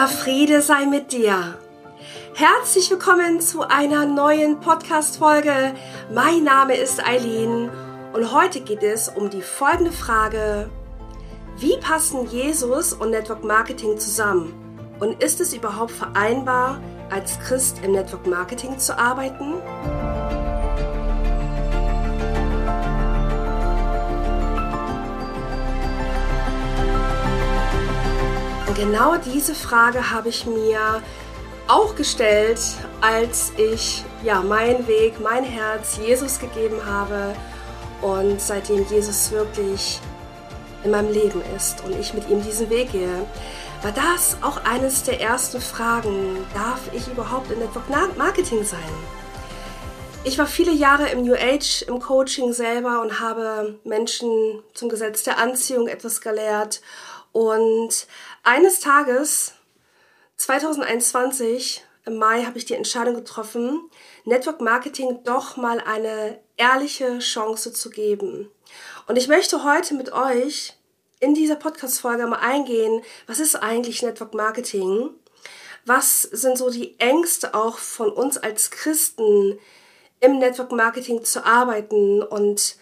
Der Friede sei mit dir. Herzlich willkommen zu einer neuen Podcast-Folge. Mein Name ist Eileen und heute geht es um die folgende Frage. Wie passen Jesus und Network Marketing zusammen? Und ist es überhaupt vereinbar, als Christ im Network Marketing zu arbeiten? Genau diese Frage habe ich mir auch gestellt, als ich ja meinen Weg, mein Herz Jesus gegeben habe und seitdem Jesus wirklich in meinem Leben ist und ich mit ihm diesen Weg gehe, war das auch eines der ersten Fragen, darf ich überhaupt in Network Marketing sein? Ich war viele Jahre im New Age, im Coaching selber und habe Menschen zum Gesetz der Anziehung etwas gelehrt und eines Tages, 2021, im Mai, habe ich die Entscheidung getroffen, Network Marketing doch mal eine ehrliche Chance zu geben. Und ich möchte heute mit euch in dieser Podcast-Folge mal eingehen, was ist eigentlich Network Marketing? Was sind so die Ängste auch von uns als Christen im Network Marketing zu arbeiten und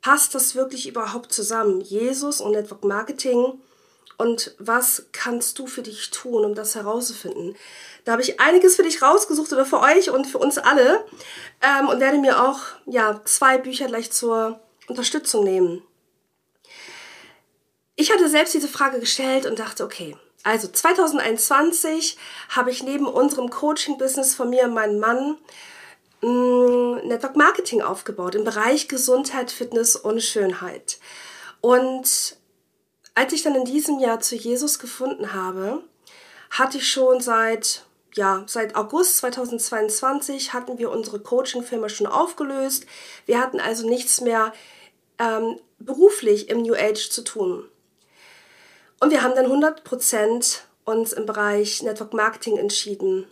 passt das wirklich überhaupt zusammen? Jesus und Network Marketing und was kannst du für dich tun, um das herauszufinden? Da habe ich einiges für dich rausgesucht oder für euch und für uns alle ähm, und werde mir auch ja, zwei Bücher gleich zur Unterstützung nehmen. Ich hatte selbst diese Frage gestellt und dachte, okay, also 2021 habe ich neben unserem Coaching-Business von mir und meinem Mann mh, mm, Network Marketing aufgebaut im Bereich Gesundheit, Fitness und Schönheit. Und als ich dann in diesem Jahr zu Jesus gefunden habe, hatte ich schon seit ja, seit August 2022 hatten wir unsere Coaching-Firma schon aufgelöst. Wir hatten also nichts mehr ähm, beruflich im New Age zu tun. Und wir haben dann 100% uns im Bereich Network Marketing entschieden.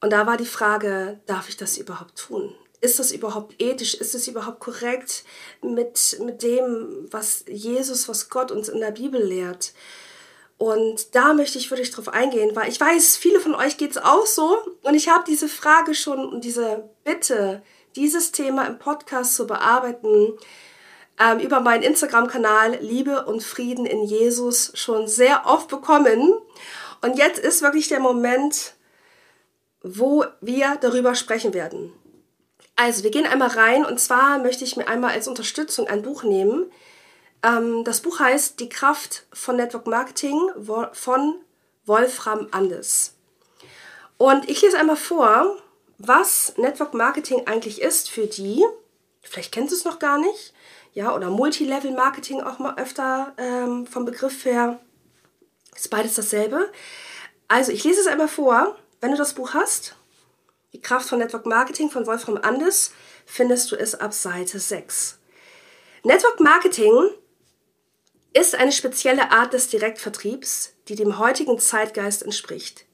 Und da war die Frage, darf ich das überhaupt tun? Ist das überhaupt ethisch? Ist es überhaupt korrekt mit, mit dem, was Jesus, was Gott uns in der Bibel lehrt? Und da möchte ich wirklich drauf eingehen, weil ich weiß, viele von euch geht es auch so. Und ich habe diese Frage schon und diese Bitte, dieses Thema im Podcast zu bearbeiten, ähm, über meinen Instagram-Kanal Liebe und Frieden in Jesus schon sehr oft bekommen. Und jetzt ist wirklich der Moment, wo wir darüber sprechen werden. Also, wir gehen einmal rein und zwar möchte ich mir einmal als Unterstützung ein Buch nehmen. Ähm, das Buch heißt Die Kraft von Network Marketing von Wolfram Andes. Und ich lese einmal vor, was Network Marketing eigentlich ist für die, vielleicht kennst du es noch gar nicht, ja, oder Multilevel Marketing auch mal öfter ähm, vom Begriff her. Ist beides dasselbe. Also, ich lese es einmal vor, wenn du das Buch hast die Kraft von Network Marketing von Wolfram Andes findest du es ab Seite 6. Network Marketing ist eine spezielle Art des Direktvertriebs, die dem heutigen Zeitgeist entspricht.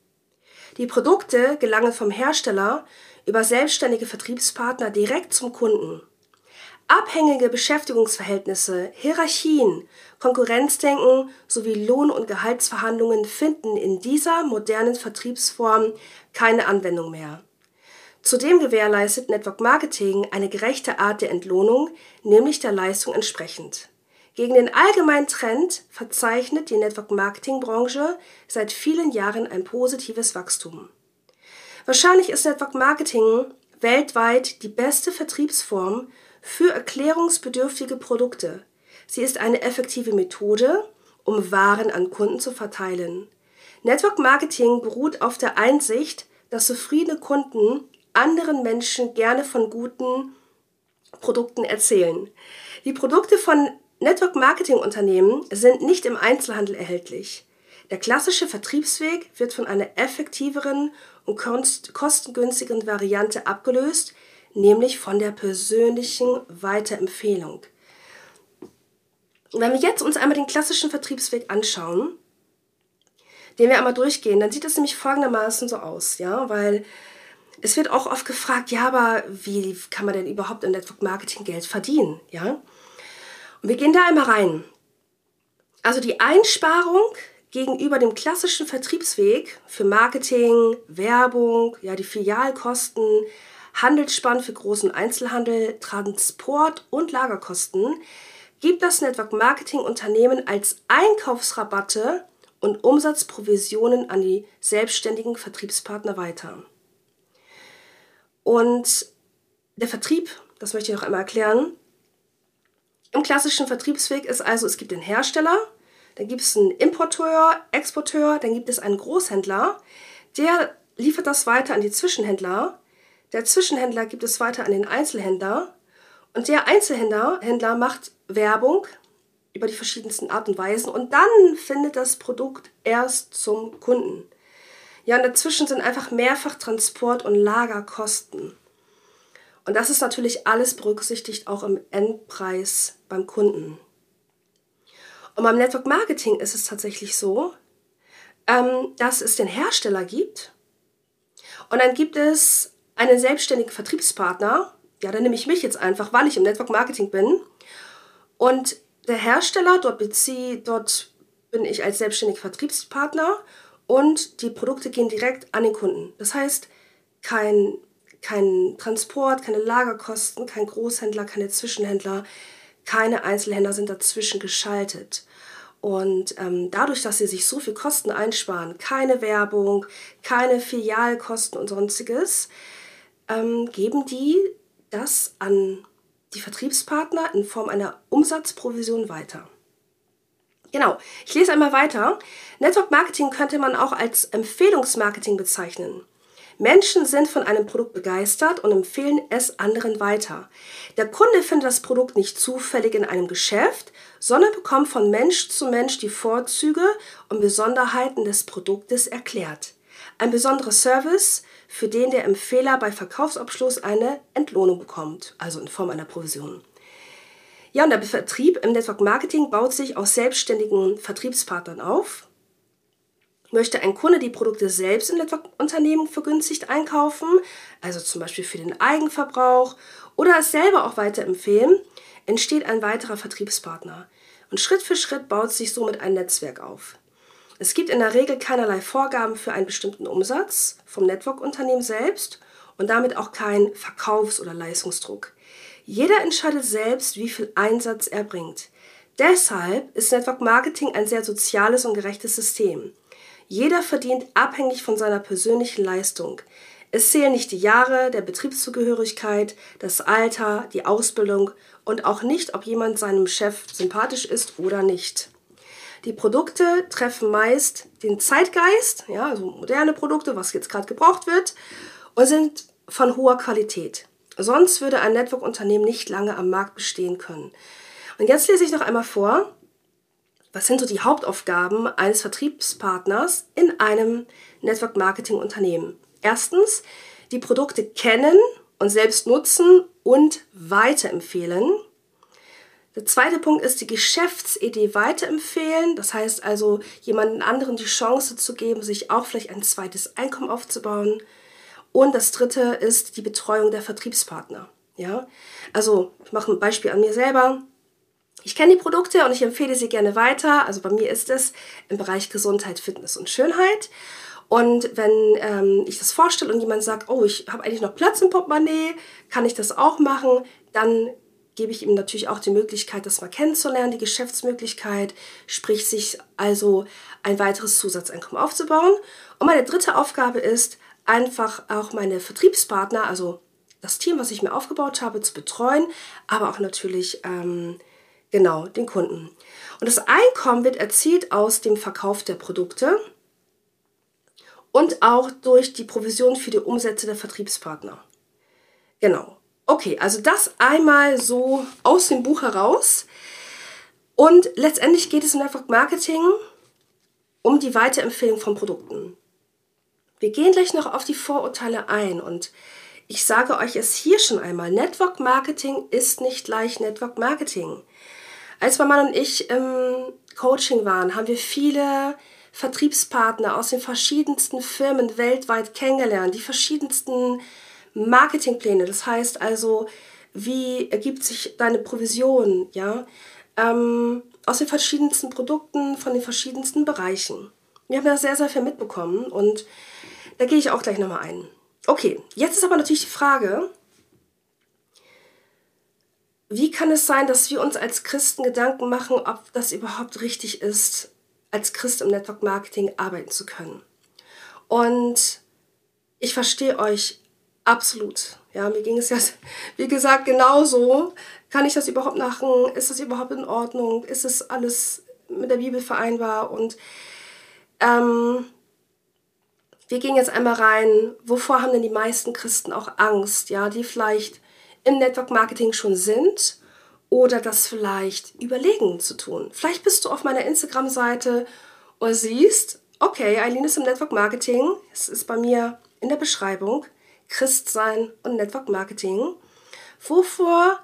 Die Produkte gelangen vom Hersteller über selbstständige Vertriebspartner direkt zum Kunden. Abhängige Beschäftigungsverhältnisse, Hierarchien, Konkurrenzdenken sowie Lohn- und Gehaltsverhandlungen finden in dieser modernen Vertriebsform keine Anwendung mehr. Zudem gewährleistet Network Marketing eine gerechte Art der Entlohnung, nämlich der Leistung entsprechend. Gegen den allgemeinen Trend verzeichnet die Network Marketing Branche seit vielen Jahren ein positives Wachstum. Wahrscheinlich ist Network Marketing weltweit die beste Vertriebsform für erklärungsbedürftige Produkte. Sie ist eine effektive Methode, um Waren an Kunden zu verteilen. Network Marketing beruht auf der Einsicht, dass zufriedene Kunden anderen Menschen gerne von guten Produkten erzählen. Die Produkte von Network Marketing Unternehmen sind nicht im Einzelhandel erhältlich. Der klassische Vertriebsweg wird von einer effektiveren und kostengünstigeren Variante abgelöst, nämlich von der persönlichen Weiterempfehlung. Wenn wir jetzt uns einmal den klassischen Vertriebsweg anschauen, den wir einmal durchgehen, dann sieht es nämlich folgendermaßen so aus, ja, weil es wird auch oft gefragt, ja, aber wie kann man denn überhaupt im Network Marketing Geld verdienen? Ja? Und wir gehen da einmal rein. Also die Einsparung gegenüber dem klassischen Vertriebsweg für Marketing, Werbung, ja, die Filialkosten, Handelsspann für großen Einzelhandel, Transport und Lagerkosten gibt das Network Marketing Unternehmen als Einkaufsrabatte und Umsatzprovisionen an die selbstständigen Vertriebspartner weiter. Und der Vertrieb, das möchte ich noch einmal erklären. Im klassischen Vertriebsweg ist also, es gibt den Hersteller, dann gibt es einen Importeur, Exporteur, dann gibt es einen Großhändler, der liefert das weiter an die Zwischenhändler. Der Zwischenhändler gibt es weiter an den Einzelhändler und der Einzelhändler Händler macht Werbung über die verschiedensten Art und Weisen und dann findet das Produkt erst zum Kunden. Ja, und dazwischen sind einfach mehrfach Transport- und Lagerkosten. Und das ist natürlich alles berücksichtigt auch im Endpreis beim Kunden. Und beim Network Marketing ist es tatsächlich so, ähm, dass es den Hersteller gibt und dann gibt es einen selbstständigen Vertriebspartner. Ja, dann nehme ich mich jetzt einfach, weil ich im Network Marketing bin. Und der Hersteller, dort, beziehe, dort bin ich als selbstständiger Vertriebspartner und die Produkte gehen direkt an den Kunden. Das heißt, kein, kein Transport, keine Lagerkosten, kein Großhändler, keine Zwischenhändler, keine Einzelhändler sind dazwischen geschaltet. Und ähm, dadurch, dass sie sich so viel Kosten einsparen, keine Werbung, keine Filialkosten und sonstiges, ähm, geben die das an die Vertriebspartner in Form einer Umsatzprovision weiter. Genau, ich lese einmal weiter. Network Marketing könnte man auch als Empfehlungsmarketing bezeichnen. Menschen sind von einem Produkt begeistert und empfehlen es anderen weiter. Der Kunde findet das Produkt nicht zufällig in einem Geschäft, sondern bekommt von Mensch zu Mensch die Vorzüge und Besonderheiten des Produktes erklärt. Ein besonderer Service, für den der Empfehler bei Verkaufsabschluss eine Entlohnung bekommt, also in Form einer Provision. Ja, und der Vertrieb im Network Marketing baut sich aus selbstständigen Vertriebspartnern auf. Möchte ein Kunde die Produkte selbst im Network-Unternehmen vergünstigt einkaufen, also zum Beispiel für den Eigenverbrauch oder es selber auch weiterempfehlen, entsteht ein weiterer Vertriebspartner. Und Schritt für Schritt baut sich somit ein Netzwerk auf. Es gibt in der Regel keinerlei Vorgaben für einen bestimmten Umsatz vom Network-Unternehmen selbst und damit auch keinen Verkaufs- oder Leistungsdruck. Jeder entscheidet selbst, wie viel Einsatz er bringt. Deshalb ist Network Marketing ein sehr soziales und gerechtes System. Jeder verdient abhängig von seiner persönlichen Leistung. Es zählen nicht die Jahre der Betriebszugehörigkeit, das Alter, die Ausbildung und auch nicht, ob jemand seinem Chef sympathisch ist oder nicht. Die Produkte treffen meist den Zeitgeist, ja, also moderne Produkte, was jetzt gerade gebraucht wird, und sind von hoher Qualität. Sonst würde ein Network-Unternehmen nicht lange am Markt bestehen können. Und jetzt lese ich noch einmal vor, was sind so die Hauptaufgaben eines Vertriebspartners in einem Network-Marketing-Unternehmen? Erstens, die Produkte kennen und selbst nutzen und weiterempfehlen. Der zweite Punkt ist die Geschäftsidee weiterempfehlen. Das heißt also, jemanden anderen die Chance zu geben, sich auch vielleicht ein zweites Einkommen aufzubauen. Und das dritte ist die Betreuung der Vertriebspartner. Ja, also ich mache ein Beispiel an mir selber. Ich kenne die Produkte und ich empfehle sie gerne weiter. Also bei mir ist es im Bereich Gesundheit, Fitness und Schönheit. Und wenn ähm, ich das vorstelle und jemand sagt, oh, ich habe eigentlich noch Platz im Portemonnaie, kann ich das auch machen, dann gebe ich ihm natürlich auch die Möglichkeit, das mal kennenzulernen, die Geschäftsmöglichkeit, sprich sich also ein weiteres Zusatzeinkommen aufzubauen. Und meine dritte Aufgabe ist, einfach auch meine Vertriebspartner, also das Team, was ich mir aufgebaut habe, zu betreuen, aber auch natürlich ähm, genau den Kunden. Und das Einkommen wird erzielt aus dem Verkauf der Produkte und auch durch die Provision für die Umsätze der Vertriebspartner. Genau. Okay, also das einmal so aus dem Buch heraus. Und letztendlich geht es im Network Marketing um die Weiterempfehlung von Produkten. Wir gehen gleich noch auf die Vorurteile ein und ich sage euch es hier schon einmal, Network Marketing ist nicht gleich Network Marketing. Als mein Mann und ich im Coaching waren, haben wir viele Vertriebspartner aus den verschiedensten Firmen weltweit kennengelernt, die verschiedensten Marketingpläne. Das heißt also, wie ergibt sich deine Provision, ja? ähm, aus den verschiedensten Produkten, von den verschiedensten Bereichen. Wir haben da sehr, sehr viel mitbekommen und da gehe ich auch gleich nochmal ein. Okay, jetzt ist aber natürlich die Frage, wie kann es sein, dass wir uns als Christen Gedanken machen, ob das überhaupt richtig ist, als Christ im Network Marketing arbeiten zu können? Und ich verstehe euch absolut. Ja, mir ging es ja, wie gesagt, genauso. Kann ich das überhaupt machen? Ist das überhaupt in Ordnung? Ist es alles mit der Bibel vereinbar? Und ähm, wir gehen jetzt einmal rein, wovor haben denn die meisten Christen auch Angst, ja, die vielleicht im Network Marketing schon sind oder das vielleicht überlegen zu tun. Vielleicht bist du auf meiner Instagram-Seite und siehst, okay, Eileen ist im Network Marketing. Es ist bei mir in der Beschreibung Christsein und Network Marketing. Wovor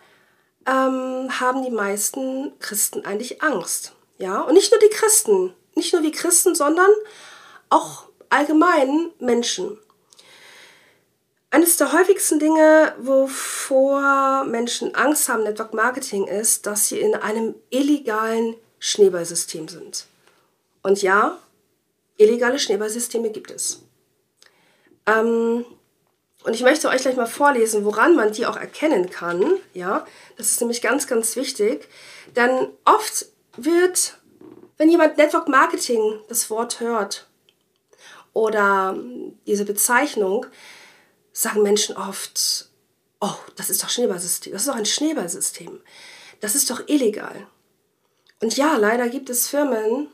ähm, haben die meisten Christen eigentlich Angst? Ja, und nicht nur die Christen, nicht nur die Christen, sondern auch allgemein Menschen. Eines der häufigsten Dinge, wovor Menschen Angst haben, Network Marketing, ist, dass sie in einem illegalen Schneeballsystem sind. Und ja, illegale Schneeballsysteme gibt es. Ähm, und ich möchte euch gleich mal vorlesen, woran man die auch erkennen kann. Ja, das ist nämlich ganz, ganz wichtig. Denn oft wird, wenn jemand Network Marketing das Wort hört oder diese Bezeichnung, sagen Menschen oft, oh, das ist doch Schneeballsystem, das ist doch ein Schneeballsystem. Das ist doch illegal. Und ja, leider gibt es Firmen,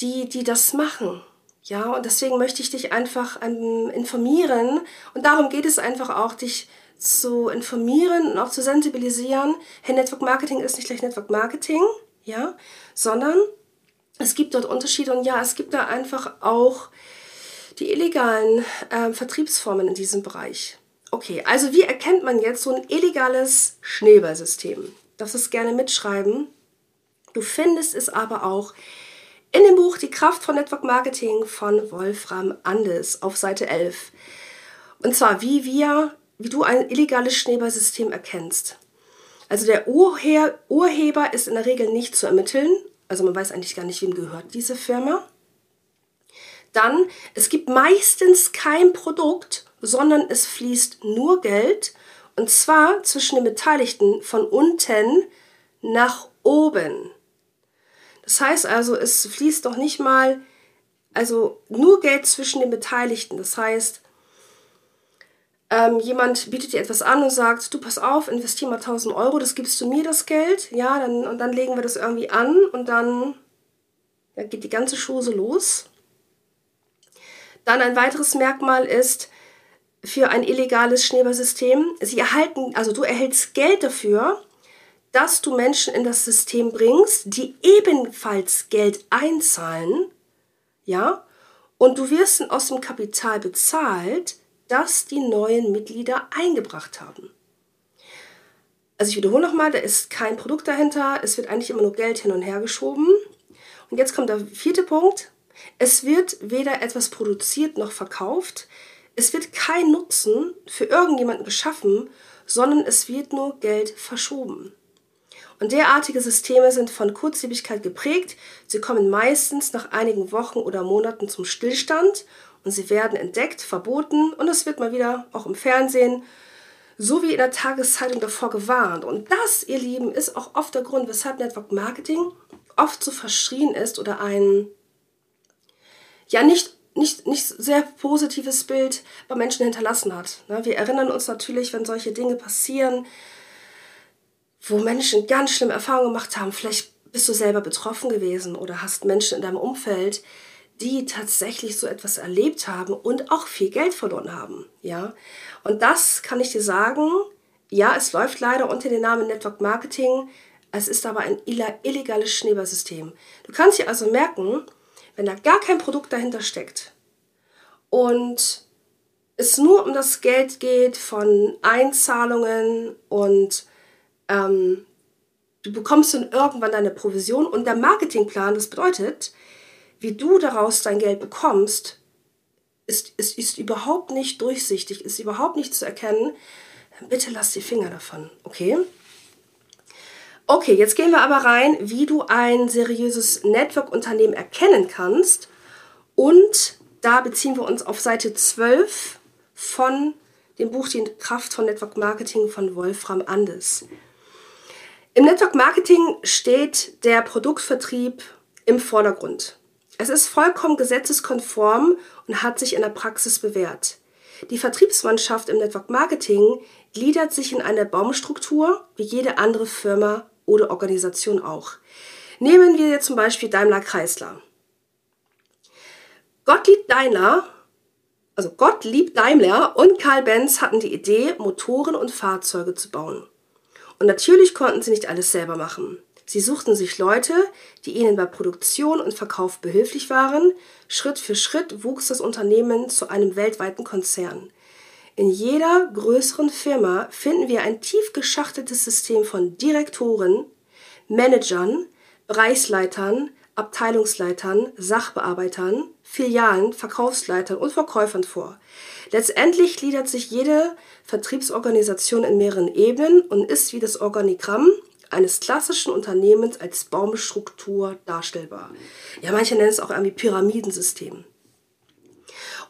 die, die das machen. Ja, und deswegen möchte ich dich einfach ähm, informieren. Und darum geht es einfach auch, dich zu informieren und auch zu sensibilisieren. Hey, Network Marketing ist nicht gleich Network Marketing, ja, sondern es gibt dort Unterschiede und ja, es gibt da einfach auch die illegalen äh, Vertriebsformen in diesem Bereich. Okay, also wie erkennt man jetzt so ein illegales Schneeballsystem? Das ist gerne mitschreiben. Du findest es aber auch in dem Buch Die Kraft von Network Marketing von Wolfram Andes auf Seite 11. Und zwar, wie wir, wie du ein illegales Schneeballsystem erkennst. Also der Urhe Urheber ist in der Regel nicht zu ermitteln. Also man weiß eigentlich gar nicht, wem gehört diese Firma. Dann, es gibt meistens kein Produkt, sondern es fließt nur Geld und zwar zwischen den Beteiligten von unten nach oben. Das heißt also, es fließt doch nicht mal, also nur Geld zwischen den Beteiligten. Das heißt, ähm, jemand bietet dir etwas an und sagt, du pass auf, investier mal 1000 Euro, das gibst du mir das Geld, ja, dann, und dann legen wir das irgendwie an und dann ja, geht die ganze Chose los. Dann ein weiteres Merkmal ist für ein illegales Schneeballsystem, sie erhalten, also du erhältst Geld dafür, dass du Menschen in das System bringst, die ebenfalls Geld einzahlen, ja, und du wirst aus dem Kapital bezahlt, das die neuen Mitglieder eingebracht haben. Also ich wiederhole nochmal, da ist kein Produkt dahinter, es wird eigentlich immer nur Geld hin und her geschoben. Und jetzt kommt der vierte Punkt, es wird weder etwas produziert noch verkauft. Es wird kein Nutzen für irgendjemanden geschaffen, sondern es wird nur Geld verschoben. Und derartige Systeme sind von Kurzlebigkeit geprägt. Sie kommen meistens nach einigen Wochen oder Monaten zum Stillstand und sie werden entdeckt, verboten und es wird mal wieder auch im Fernsehen sowie in der Tageszeitung davor gewarnt. Und das, ihr Lieben, ist auch oft der Grund, weshalb Network Marketing oft so verschrien ist oder ein ja nicht, nicht, nicht sehr positives Bild bei Menschen hinterlassen hat. Wir erinnern uns natürlich, wenn solche Dinge passieren, wo Menschen ganz schlimme Erfahrungen gemacht haben. Vielleicht bist du selber betroffen gewesen oder hast Menschen in deinem Umfeld, die tatsächlich so etwas erlebt haben und auch viel Geld verloren haben. Ja? Und das kann ich dir sagen, ja, es läuft leider unter dem Namen Network Marketing. Es ist aber ein illegales Schneeballsystem. Du kannst dir also merken, wenn da gar kein Produkt dahinter steckt und es nur um das Geld geht von Einzahlungen und ähm, du bekommst dann irgendwann deine Provision und der Marketingplan, das bedeutet, wie du daraus dein Geld bekommst, ist, ist, ist überhaupt nicht durchsichtig, ist überhaupt nicht zu erkennen. Bitte lass die Finger davon, okay? Okay, jetzt gehen wir aber rein, wie du ein seriöses Network-Unternehmen erkennen kannst. Und da beziehen wir uns auf Seite 12 von dem Buch Die Kraft von Network Marketing von Wolfram Andes. Im Network Marketing steht der Produktvertrieb im Vordergrund. Es ist vollkommen gesetzeskonform und hat sich in der Praxis bewährt. Die Vertriebsmannschaft im Network Marketing gliedert sich in eine Baumstruktur, wie jede andere Firma oder Organisation auch. Nehmen wir jetzt zum Beispiel Daimler Chrysler. Gottlieb Daimler, also Gottlieb Daimler und Karl Benz hatten die Idee, Motoren und Fahrzeuge zu bauen. Und natürlich konnten sie nicht alles selber machen. Sie suchten sich Leute, die ihnen bei Produktion und Verkauf behilflich waren. Schritt für Schritt wuchs das Unternehmen zu einem weltweiten Konzern. In jeder größeren Firma finden wir ein tief geschachteltes System von Direktoren, Managern, Bereichsleitern, Abteilungsleitern, Sachbearbeitern, Filialen, Verkaufsleitern und Verkäufern vor. Letztendlich gliedert sich jede Vertriebsorganisation in mehreren Ebenen und ist wie das Organigramm eines klassischen Unternehmens als Baumstruktur darstellbar. Ja, manche nennen es auch irgendwie Pyramidensystem.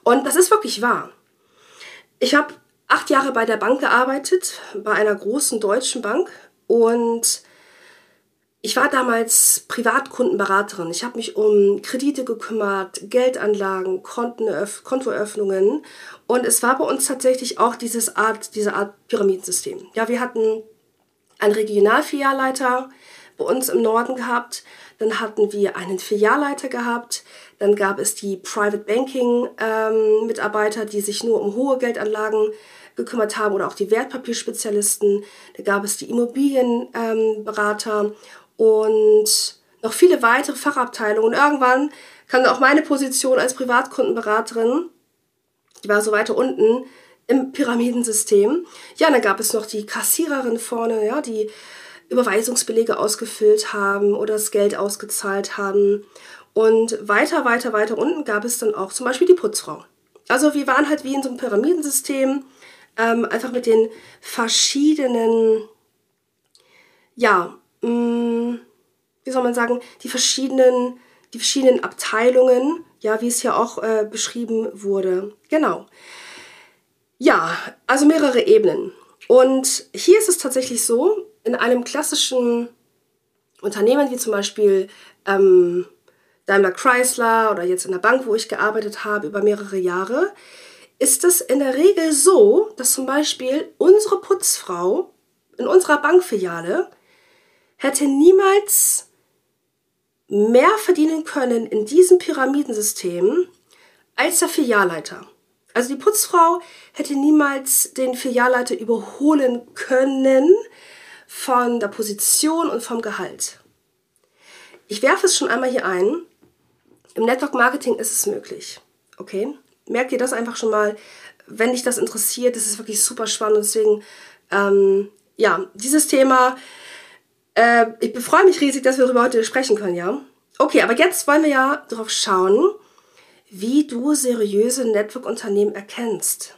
Und das ist wirklich wahr. Ich habe acht Jahre bei der Bank gearbeitet, bei einer großen deutschen Bank und ich war damals Privatkundenberaterin. Ich habe mich um Kredite gekümmert, Geldanlagen, Kontoöffnungen und es war bei uns tatsächlich auch dieses Art, diese Art Pyramidensystem. Ja, wir hatten einen Regionalfilialleiter bei uns im Norden gehabt, dann hatten wir einen Filialleiter gehabt, dann gab es die Private Banking ähm, Mitarbeiter, die sich nur um hohe Geldanlagen gekümmert haben oder auch die Wertpapierspezialisten. Da gab es die Immobilienberater ähm, und noch viele weitere Fachabteilungen. Und irgendwann kam auch meine Position als Privatkundenberaterin, die war so weiter unten im Pyramidensystem. Ja, dann gab es noch die Kassiererin vorne, ja, die Überweisungsbelege ausgefüllt haben oder das Geld ausgezahlt haben. Und weiter, weiter, weiter unten gab es dann auch zum Beispiel die Putzfrau. Also wir waren halt wie in so einem Pyramidensystem, ähm, einfach mit den verschiedenen, ja, mh, mm, wie soll man sagen, die verschiedenen, die verschiedenen Abteilungen, ja, wie es hier auch äh, beschrieben wurde. Genau. Ja, also mehrere Ebenen. Und hier ist es tatsächlich so, in einem klassischen Unternehmen wie zum Beispiel ähm, Daimler Chrysler oder jetzt in der Bank, wo ich gearbeitet habe über mehrere Jahre, ist es in der Regel so, dass zum Beispiel unsere Putzfrau in unserer Bankfiliale hätte niemals mehr verdienen können in diesem Pyramidensystem als der Filialleiter. Also die Putzfrau hätte niemals den Filialleiter überholen können von der Position und vom Gehalt. Ich werfe es schon einmal hier ein. Im Network Marketing ist es möglich. Okay? Merkt ihr das einfach schon mal, wenn dich das interessiert. Das ist wirklich super spannend. Deswegen, ähm, ja, dieses Thema, äh, ich freue mich riesig, dass wir darüber heute sprechen können, ja? Okay, aber jetzt wollen wir ja darauf schauen, wie du seriöse Network-Unternehmen erkennst.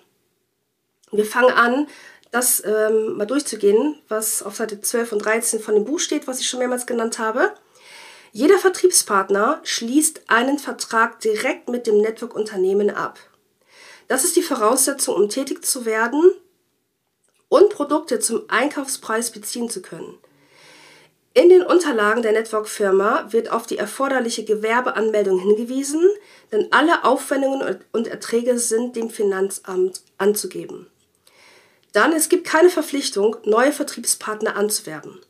Wir fangen an, das ähm, mal durchzugehen, was auf Seite 12 und 13 von dem Buch steht, was ich schon mehrmals genannt habe. Jeder Vertriebspartner schließt einen Vertrag direkt mit dem Network-Unternehmen ab. Das ist die Voraussetzung, um tätig zu werden und Produkte zum Einkaufspreis beziehen zu können. In den Unterlagen der Network-Firma wird auf die erforderliche Gewerbeanmeldung hingewiesen, denn alle Aufwendungen und Erträge sind dem Finanzamt anzugeben. Dann, es gibt keine Verpflichtung, neue Vertriebspartner anzuwerben.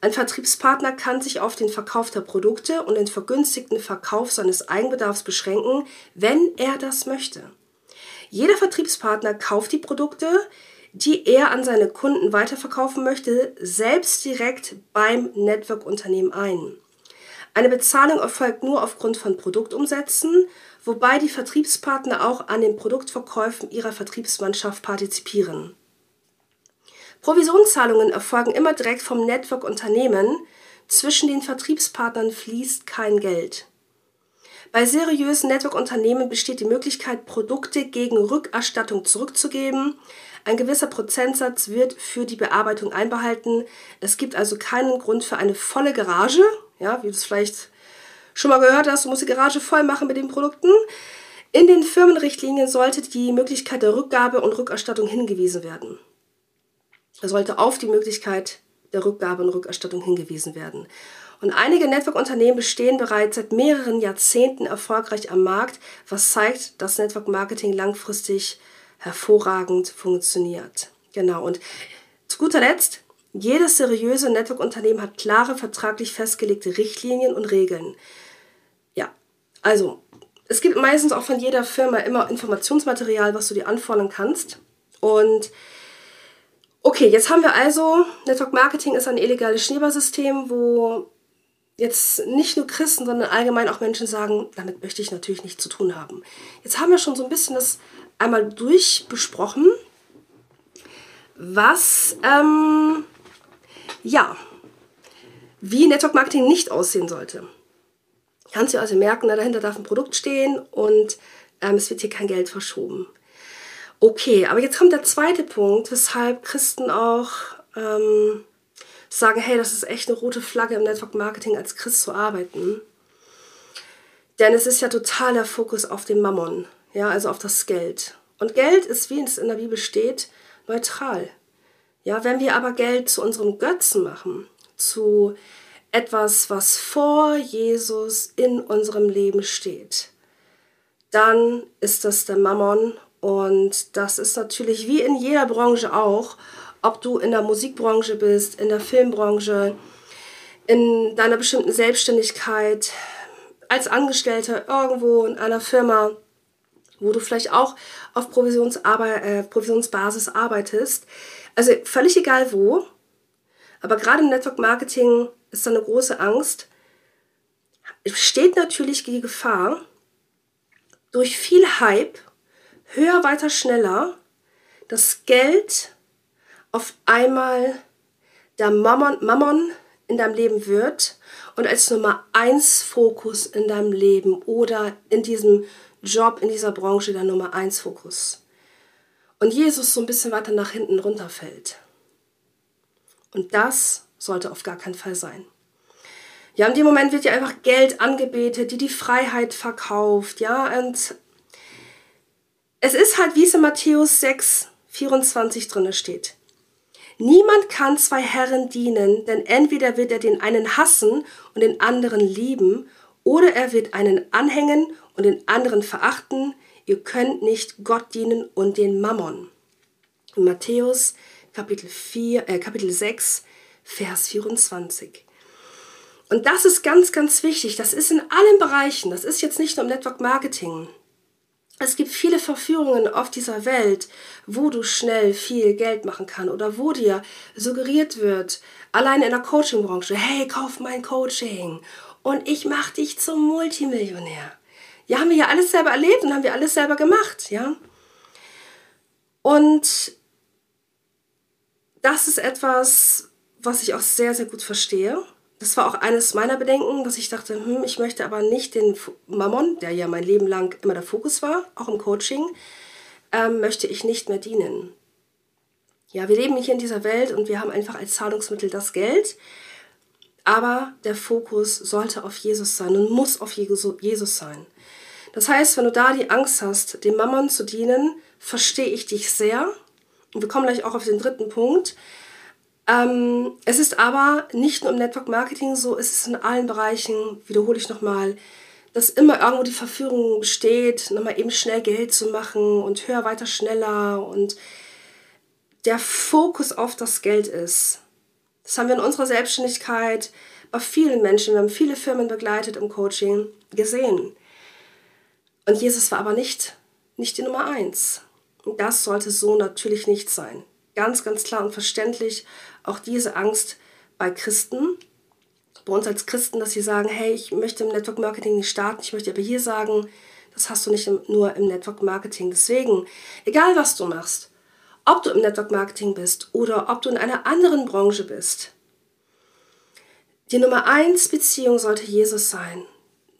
Ein Vertriebspartner kann sich auf den Verkauf der Produkte und den vergünstigten Verkauf seines Eigenbedarfs beschränken, wenn er das möchte. Jeder Vertriebspartner kauft die Produkte, die er an seine Kunden weiterverkaufen möchte, selbst direkt beim Network-Unternehmen ein. Eine Bezahlung erfolgt nur aufgrund von Produktumsätzen, wobei die Vertriebspartner auch an den Produktverkäufen ihrer Vertriebsmannschaft partizipieren. Provisionszahlungen erfolgen immer direkt vom Network-Unternehmen, zwischen den Vertriebspartnern fließt kein Geld. Bei seriösen Network-Unternehmen besteht die Möglichkeit, Produkte gegen Rückerstattung zurückzugeben. Ein gewisser Prozentsatz wird für die Bearbeitung einbehalten. Es gibt also keinen Grund für eine volle Garage, ja, wie du es vielleicht schon mal gehört hast, du musst die Garage voll machen mit den Produkten. In den Firmenrichtlinien sollte die Möglichkeit der Rückgabe und Rückerstattung hingewiesen werden. Da sollte auf die Möglichkeit der Rückgabe und Rückerstattung hingewiesen werden. Und einige Network-Unternehmen bestehen bereits seit mehreren Jahrzehnten erfolgreich am Markt, was zeigt, dass Network Marketing langfristig hervorragend funktioniert. Genau. Und zu guter Letzt, jedes seriöse Network-Unternehmen hat klare vertraglich festgelegte Richtlinien und Regeln. Ja, also es gibt meistens auch von jeder Firma immer Informationsmaterial, was du dir anfordern kannst. Und okay, jetzt haben wir also, Network Marketing ist ein illegales Schneeballsystem, wo jetzt nicht nur Christen, sondern allgemein auch Menschen sagen, damit möchte ich natürlich nichts zu tun haben. Jetzt haben wir schon so ein bisschen das einmal durchbesprochen, was, ähm, ja, wie Network Marketing nicht aussehen sollte. Kannst du also merken, dahinter darf ein Produkt stehen und ähm, es wird hier kein Geld verschoben. Okay, aber jetzt kommt der zweite Punkt, weshalb Christen auch ähm, sagen, hey, das ist echt eine rote Flagge im Network Marketing als Christ zu arbeiten. Denn es ist ja total der Fokus auf den Mammon, ja, also auf das Geld. Und Geld ist, wie es in der Bibel steht, neutral. Ja, wenn wir aber Geld zu unserem Götzen machen, zu etwas, was vor Jesus in unserem Leben steht, dann ist das der Mammon und das ist natürlich wie in jeder Branche auch ob du in der Musikbranche bist, in der Filmbranche, in deiner bestimmten Selbstständigkeit, als Angestellter irgendwo in einer Firma, wo du vielleicht auch auf Provisionsarbeit, äh, Provisionsbasis arbeitest. Also völlig egal wo. Aber gerade im Network Marketing ist da eine große Angst. Steht natürlich die Gefahr, durch viel Hype, höher, weiter, schneller, das Geld auf einmal der Mammon, Mammon in deinem Leben wird und als Nummer eins Fokus in deinem Leben oder in diesem Job, in dieser Branche der Nummer eins Fokus. Und Jesus so ein bisschen weiter nach hinten runterfällt. Und das sollte auf gar keinen Fall sein. Ja, in dem Moment wird dir einfach Geld angebetet, die die Freiheit verkauft, ja, und es ist halt, wie es in Matthäus 6, 24 drin steht. Niemand kann zwei Herren dienen, denn entweder wird er den einen hassen und den anderen lieben, oder er wird einen anhängen und den anderen verachten. Ihr könnt nicht Gott dienen und den Mammon. In Matthäus Kapitel, 4, äh, Kapitel 6, Vers 24. Und das ist ganz, ganz wichtig. Das ist in allen Bereichen. Das ist jetzt nicht nur im Network Marketing. Es gibt viele Verführungen auf dieser Welt, wo du schnell viel Geld machen kannst oder wo dir suggeriert wird, allein in der Coaching-Branche, hey, kauf mein Coaching und ich mach dich zum Multimillionär. Ja, haben wir ja alles selber erlebt und haben wir alles selber gemacht, ja. Und das ist etwas, was ich auch sehr, sehr gut verstehe das war auch eines meiner Bedenken, dass ich dachte, hm, ich möchte aber nicht den Mammon, der ja mein Leben lang immer der Fokus war, auch im Coaching, ähm, möchte ich nicht mehr dienen. Ja, wir leben hier in dieser Welt und wir haben einfach als Zahlungsmittel das Geld, aber der Fokus sollte auf Jesus sein und muss auf Jesus sein. Das heißt, wenn du da die Angst hast, dem Mammon zu dienen, verstehe ich dich sehr. Und wir kommen gleich auch auf den dritten Punkt. Ähm, es ist aber nicht nur im Network Marketing so, es ist in allen Bereichen, wiederhole ich nochmal, dass immer irgendwo die Verführung besteht, nochmal eben schnell Geld zu machen und höher, weiter, schneller und der Fokus auf das Geld ist. Das haben wir in unserer Selbstständigkeit bei vielen Menschen, wir haben viele Firmen begleitet im Coaching gesehen. Und Jesus war aber nicht, nicht die Nummer eins. Und das sollte so natürlich nicht sein. Ganz, ganz klar und verständlich auch diese Angst bei Christen, bei uns als Christen, dass sie sagen, hey, ich möchte im Network Marketing nicht starten, ich möchte aber hier sagen, das hast du nicht nur im Network Marketing. Deswegen, egal was du machst, ob du im Network Marketing bist oder ob du in einer anderen Branche bist, die Nummer eins Beziehung sollte Jesus sein.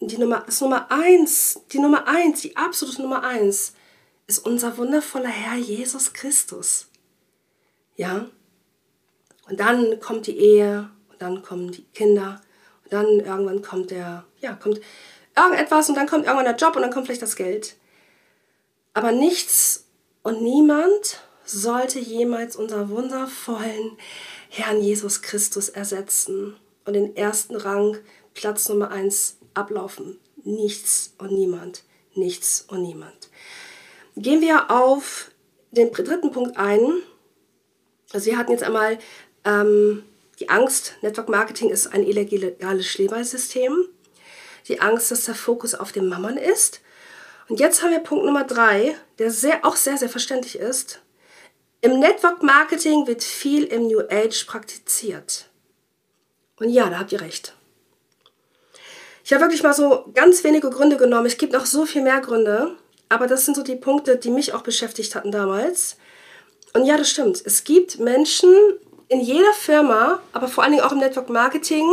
Die Nummer, das Nummer eins, die Nummer eins, die absolute Nummer eins ist unser wundervoller Herr Jesus Christus. Ja? Und dann kommt die Ehe, und dann kommen die Kinder, und dann irgendwann kommt der, ja, kommt irgendetwas und dann kommt irgendwann der Job und dann kommt vielleicht das Geld. Aber nichts und niemand sollte jemals unser wundervollen Herrn Jesus Christus ersetzen und den ersten Rang, Platz Nummer eins ablaufen. Nichts und niemand. Nichts und niemand. Gehen wir auf den dritten Punkt ein. Also wir hatten jetzt einmal ähm, die Angst, Network Marketing ist ein illegales Schneeballsystem. Die Angst, dass der Fokus auf dem Mammon ist. Und jetzt haben wir Punkt Nummer drei, der sehr, auch sehr, sehr verständlich ist. Im Network Marketing wird viel im New Age praktiziert. Und ja, da habt ihr recht. Ich habe wirklich mal so ganz wenige Gründe genommen. Es gibt noch so viel mehr Gründe. Aber das sind so die Punkte, die mich auch beschäftigt hatten damals. Und ja, das stimmt. Es gibt Menschen in jeder Firma, aber vor allen Dingen auch im Network Marketing,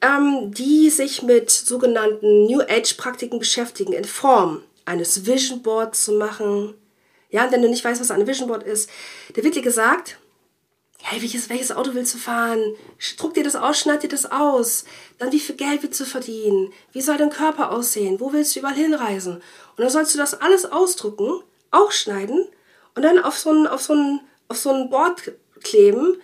ähm, die sich mit sogenannten New Age-Praktiken beschäftigen, in Form eines Vision Boards zu machen. Ja, wenn du nicht weißt, was ein Vision Board ist, da wird dir gesagt, hey, welches, welches Auto willst du fahren? Druck dir das aus, schneid dir das aus. Dann, wie viel Geld willst du verdienen? Wie soll dein Körper aussehen? Wo willst du überall hinreisen? Und dann sollst du das alles ausdrucken, auch schneiden und dann auf so ein, auf so ein, auf so ein Board kleben.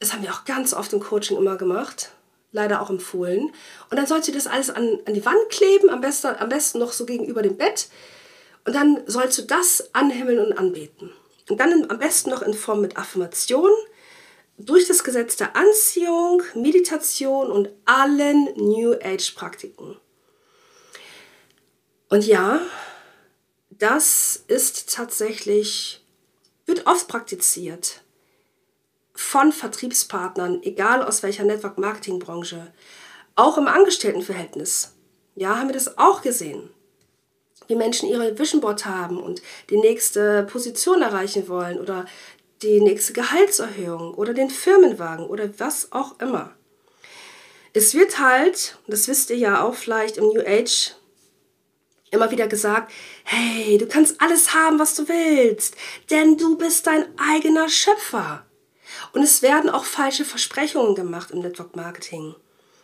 Das haben wir auch ganz oft im Coaching immer gemacht. Leider auch empfohlen. Und dann sollst du das alles an, an die Wand kleben, am besten, am besten noch so gegenüber dem Bett. Und dann sollst du das anhimmeln und anbeten. Und dann am besten noch in Form mit Affirmation, durch das Gesetz der Anziehung, Meditation und allen New Age Praktiken. Und ja, das ist tatsächlich, wird oft praktiziert von Vertriebspartnern, egal aus welcher Network-Marketing-Branche, auch im Angestelltenverhältnis. Ja, haben wir das auch gesehen. Wie Menschen ihre Vision Board haben und die nächste Position erreichen wollen oder die nächste Gehaltserhöhung oder den Firmenwagen oder was auch immer. Es wird halt, das wisst ihr ja auch vielleicht im New Age immer wieder gesagt, hey, du kannst alles haben, was du willst, denn du bist dein eigener Schöpfer. Und es werden auch falsche Versprechungen gemacht im Network Marketing.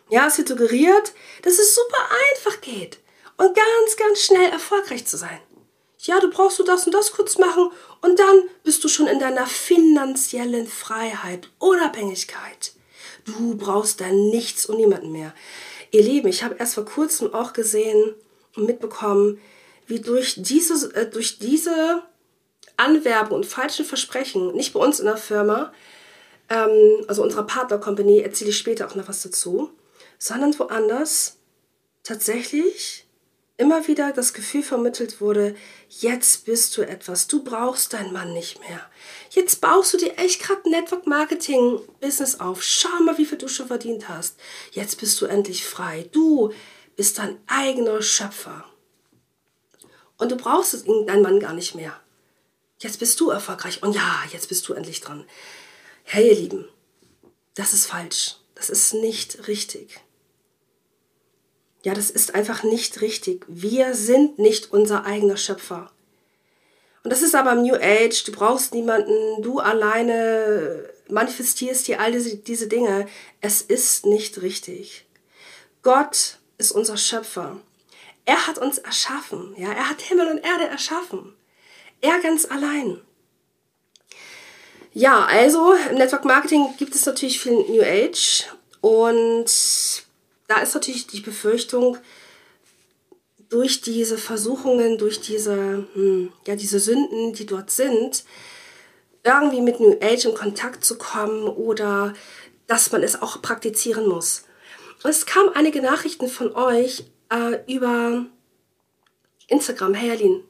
Ja, es wird suggeriert, dass es super einfach geht und ganz, ganz schnell erfolgreich zu sein. Ja, du brauchst du das und das kurz machen und dann bist du schon in deiner finanziellen Freiheit, Unabhängigkeit. Du brauchst dann nichts und niemanden mehr. Ihr Lieben, ich habe erst vor kurzem auch gesehen, mitbekommen, wie durch diese, äh, durch diese Anwerbung und falschen Versprechen, nicht bei uns in der Firma, ähm, also unserer Partner-Company, erzähle ich später auch noch was dazu, sondern woanders tatsächlich immer wieder das Gefühl vermittelt wurde, jetzt bist du etwas, du brauchst deinen Mann nicht mehr. Jetzt baust du dir echt gerade Network Marketing Business auf. Schau mal, wie viel du schon verdient hast. Jetzt bist du endlich frei. Du bist dein eigener Schöpfer. Und du brauchst deinen Mann gar nicht mehr. Jetzt bist du erfolgreich. Und ja, jetzt bist du endlich dran. Hey, ihr Lieben, das ist falsch. Das ist nicht richtig. Ja, das ist einfach nicht richtig. Wir sind nicht unser eigener Schöpfer. Und das ist aber im New Age, du brauchst niemanden, du alleine manifestierst hier all diese, diese Dinge. Es ist nicht richtig. Gott ist unser Schöpfer. Er hat uns erschaffen, ja, er hat Himmel und Erde erschaffen. Er ganz allein. Ja, also im Network Marketing gibt es natürlich viel New Age und da ist natürlich die Befürchtung, durch diese Versuchungen, durch diese, hm, ja, diese Sünden, die dort sind, irgendwie mit New Age in Kontakt zu kommen oder dass man es auch praktizieren muss. Und es kamen einige Nachrichten von euch äh, über Instagram. Hey Aline,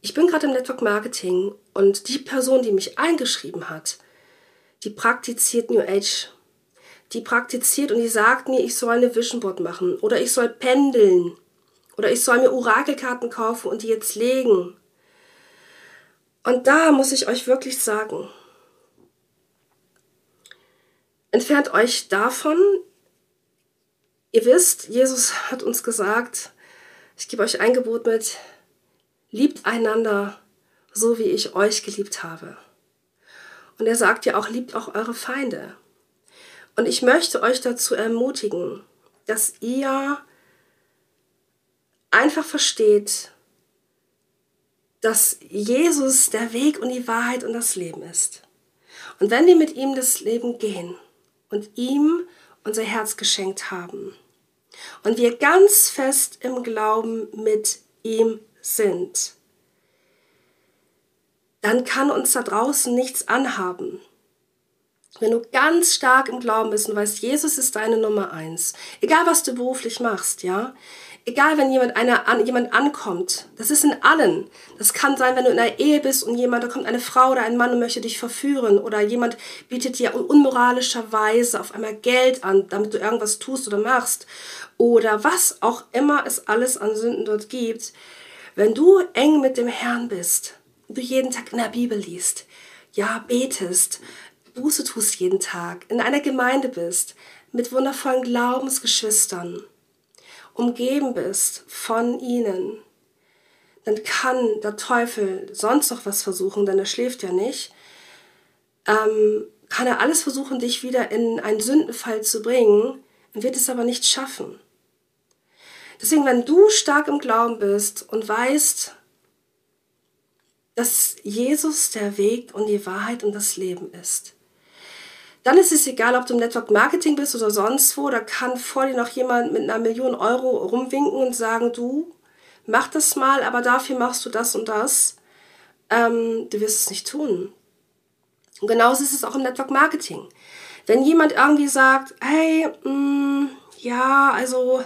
ich bin gerade im Network Marketing und die Person, die mich eingeschrieben hat, die praktiziert New Age. Die praktiziert und die sagt mir, ich soll eine Vision Board machen oder ich soll pendeln oder ich soll mir Orakelkarten kaufen und die jetzt legen. Und da muss ich euch wirklich sagen, entfernt euch davon, Ihr wisst, Jesus hat uns gesagt, ich gebe euch ein Gebot mit, liebt einander, so wie ich euch geliebt habe. Und er sagt ja auch, liebt auch eure Feinde. Und ich möchte euch dazu ermutigen, dass ihr einfach versteht, dass Jesus der Weg und die Wahrheit und das Leben ist. Und wenn wir mit ihm das Leben gehen und ihm unser Herz geschenkt haben, und wir ganz fest im Glauben mit ihm sind, dann kann uns da draußen nichts anhaben. Wenn du ganz stark im Glauben bist und weißt, Jesus ist deine Nummer eins, egal was du beruflich machst, ja, egal wenn jemand, einer, an, jemand ankommt, das ist in allen. Das kann sein, wenn du in einer Ehe bist und jemand, da kommt eine Frau oder ein Mann und möchte dich verführen oder jemand bietet dir unmoralischerweise auf einmal Geld an, damit du irgendwas tust oder machst oder was auch immer es alles an Sünden dort gibt. Wenn du eng mit dem Herrn bist, du jeden Tag in der Bibel liest, ja, betest, Buße tust jeden Tag, in einer Gemeinde bist, mit wundervollen Glaubensgeschwistern, umgeben bist von ihnen, dann kann der Teufel sonst noch was versuchen, denn er schläft ja nicht, ähm, kann er alles versuchen, dich wieder in einen Sündenfall zu bringen, wird es aber nicht schaffen. Deswegen, wenn du stark im Glauben bist und weißt, dass Jesus der Weg und die Wahrheit und das Leben ist, dann ist es egal, ob du im Network Marketing bist oder sonst wo, da kann vor dir noch jemand mit einer Million Euro rumwinken und sagen, du, mach das mal, aber dafür machst du das und das. Ähm, du wirst es nicht tun. Und genauso ist es auch im Network Marketing. Wenn jemand irgendwie sagt, hey, mh, mm, ja, also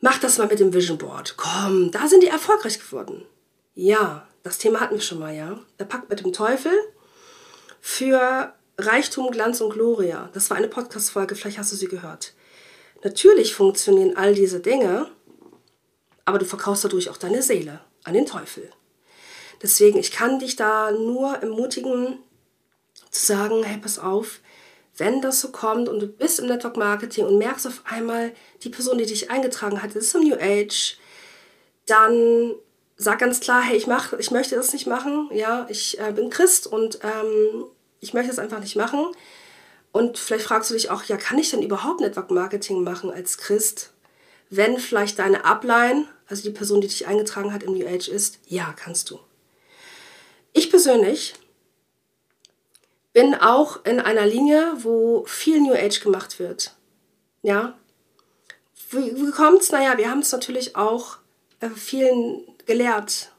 mach das mal mit dem Vision Board. Komm, da sind die erfolgreich geworden. Ja, das Thema hatten wir schon mal, ja. Der Pakt mit dem Teufel für Reichtum, Glanz und Gloria. Das war eine Podcast-Folge, vielleicht hast du sie gehört. Natürlich funktionieren all diese Dinge, aber du verkaufst dadurch auch deine Seele an den Teufel. Deswegen, ich kann dich da nur ermutigen, zu sagen, hey, pass auf, wenn das so kommt und du bist im Network Marketing und merkst auf einmal, die Person, die dich eingetragen hat, ist im New Age, dann sag ganz klar, hey, ich, mach, ich möchte das nicht machen. Ja, ich äh, bin Christ und ähm, ich möchte es einfach nicht machen. Und vielleicht fragst du dich auch, ja, kann ich denn überhaupt Network Marketing machen als Christ? Wenn vielleicht deine Upline, also die Person, die dich eingetragen hat im New Age ist, ja, kannst du. Ich persönlich bin auch in einer Linie, wo viel New Age gemacht wird. Ja. Wie, wie kommt's? Naja, wir haben es natürlich auch äh, vielen gelehrt.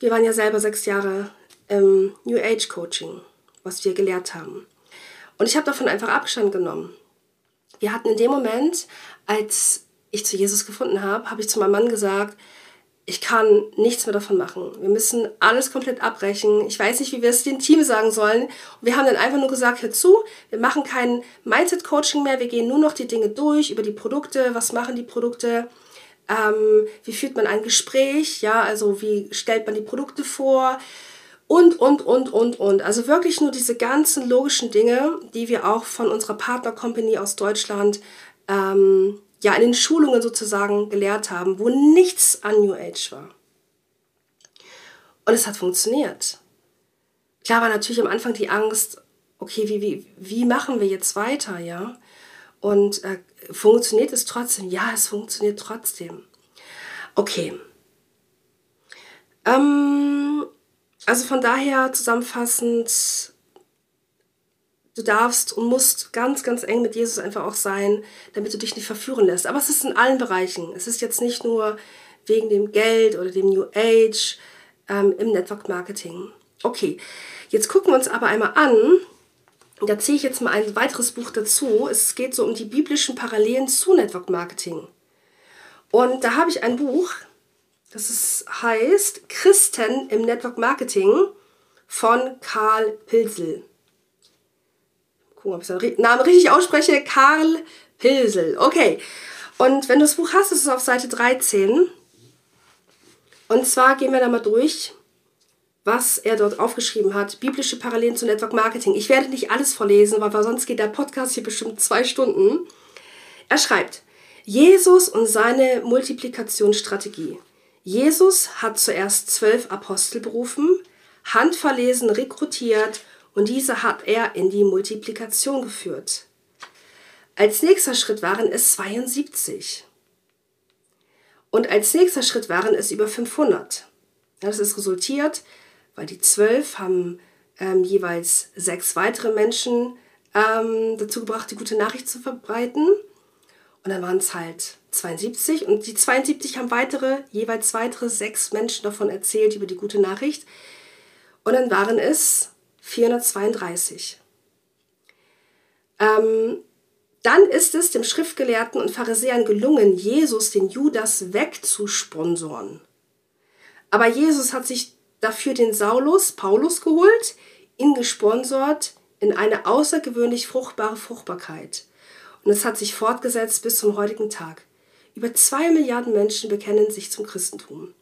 Wir waren ja selber sechs Jahre ähm, New Age Coaching, was wir gelehrt haben. Und ich habe davon einfach Abstand genommen. Wir hatten in dem Moment, als ich zu Jesus gefunden habe, habe ich zu meinem Mann gesagt, ich kann nichts mehr davon machen. Wir müssen alles komplett abbrechen. Ich weiß nicht, wie wir es dem Team sagen sollen. Und wir haben dann einfach nur gesagt, hör zu, wir machen kein Mindset-Coaching mehr, wir gehen nur noch die Dinge durch, über die Produkte, was machen die Produkte, ähm, wie führt man ein Gespräch, ja, also wie stellt man die Produkte vor, und, und, und, und, und. Also wirklich nur diese ganzen logischen Dinge, die wir auch von unserer Partner-Company aus Deutschland ähm, ja in den Schulungen sozusagen gelehrt haben, wo nichts an New Age war. Und es hat funktioniert. Klar war natürlich am Anfang die Angst, okay, wie, wie, wie machen wir jetzt weiter, ja? Und äh, funktioniert es trotzdem? Ja, es funktioniert trotzdem. Okay. Ähm, also von daher zusammenfassend, du darfst und musst ganz, ganz eng mit Jesus einfach auch sein, damit du dich nicht verführen lässt. Aber es ist in allen Bereichen. Es ist jetzt nicht nur wegen dem Geld oder dem New Age ähm, im Network Marketing. Okay, jetzt gucken wir uns aber einmal an. Da ziehe ich jetzt mal ein weiteres Buch dazu. Es geht so um die biblischen Parallelen zu Network Marketing. Und da habe ich ein Buch, das ist, heißt Christen im Network Marketing von Karl Pilsel. Gucken, ob ich den Namen richtig ausspreche. Karl Pilsel. Okay. Und wenn du das Buch hast, ist es auf Seite 13. Und zwar gehen wir da mal durch, was er dort aufgeschrieben hat. Biblische Parallelen zu Network Marketing. Ich werde nicht alles vorlesen, weil sonst geht der Podcast hier bestimmt zwei Stunden. Er schreibt, Jesus und seine Multiplikationsstrategie. Jesus hat zuerst zwölf Apostel berufen, handverlesen rekrutiert und diese hat er in die Multiplikation geführt. Als nächster Schritt waren es 72. Und als nächster Schritt waren es über 500. Das ist resultiert, weil die zwölf haben ähm, jeweils sechs weitere Menschen ähm, dazu gebracht, die gute Nachricht zu verbreiten. Und dann waren es halt 72 und die 72 haben weitere, jeweils weitere sechs Menschen davon erzählt über die gute Nachricht. Und dann waren es 432. Ähm, dann ist es dem Schriftgelehrten und Pharisäern gelungen, Jesus den Judas wegzusponsoren. Aber Jesus hat sich dafür den Saulus, Paulus, geholt, ihn gesponsert in eine außergewöhnlich fruchtbare Fruchtbarkeit. Und es hat sich fortgesetzt bis zum heutigen Tag. Über zwei Milliarden Menschen bekennen sich zum Christentum.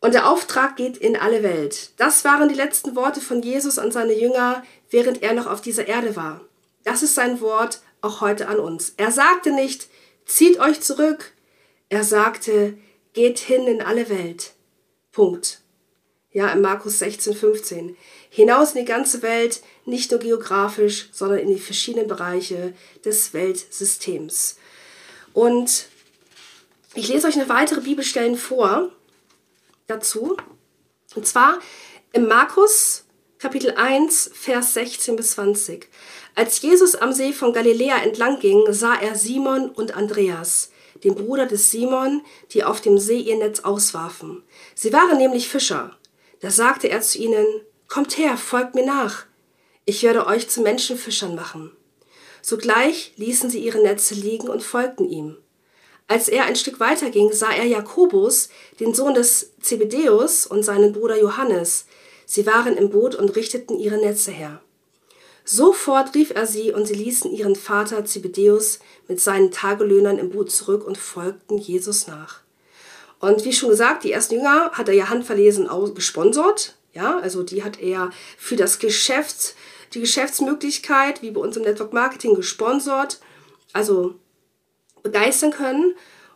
Und der Auftrag geht in alle Welt. Das waren die letzten Worte von Jesus an seine Jünger, während er noch auf dieser Erde war. Das ist sein Wort auch heute an uns. Er sagte nicht, zieht euch zurück. Er sagte, geht hin in alle Welt. Punkt. Ja, in Markus 16, 15 hinaus in die ganze Welt, nicht nur geografisch, sondern in die verschiedenen Bereiche des Weltsystems. Und ich lese euch noch weitere Bibelstellen vor dazu. Und zwar im Markus Kapitel 1, Vers 16 bis 20. Als Jesus am See von Galiläa entlang ging, sah er Simon und Andreas, den Bruder des Simon, die auf dem See ihr Netz auswarfen. Sie waren nämlich Fischer. Da sagte er zu ihnen, Kommt her, folgt mir nach. Ich werde euch zu Menschenfischern machen. Sogleich ließen sie ihre Netze liegen und folgten ihm. Als er ein Stück weiter ging, sah er Jakobus, den Sohn des Zebedeus, und seinen Bruder Johannes. Sie waren im Boot und richteten ihre Netze her. Sofort rief er sie, und sie ließen ihren Vater Zebedeus mit seinen Tagelöhnern im Boot zurück und folgten Jesus nach. Und wie schon gesagt, die ersten Jünger hat er ja handverlesen gesponsert. Ja, also die hat er für das Geschäft, die Geschäftsmöglichkeit, wie bei uns im Network Marketing, gesponsert, also begeistern können.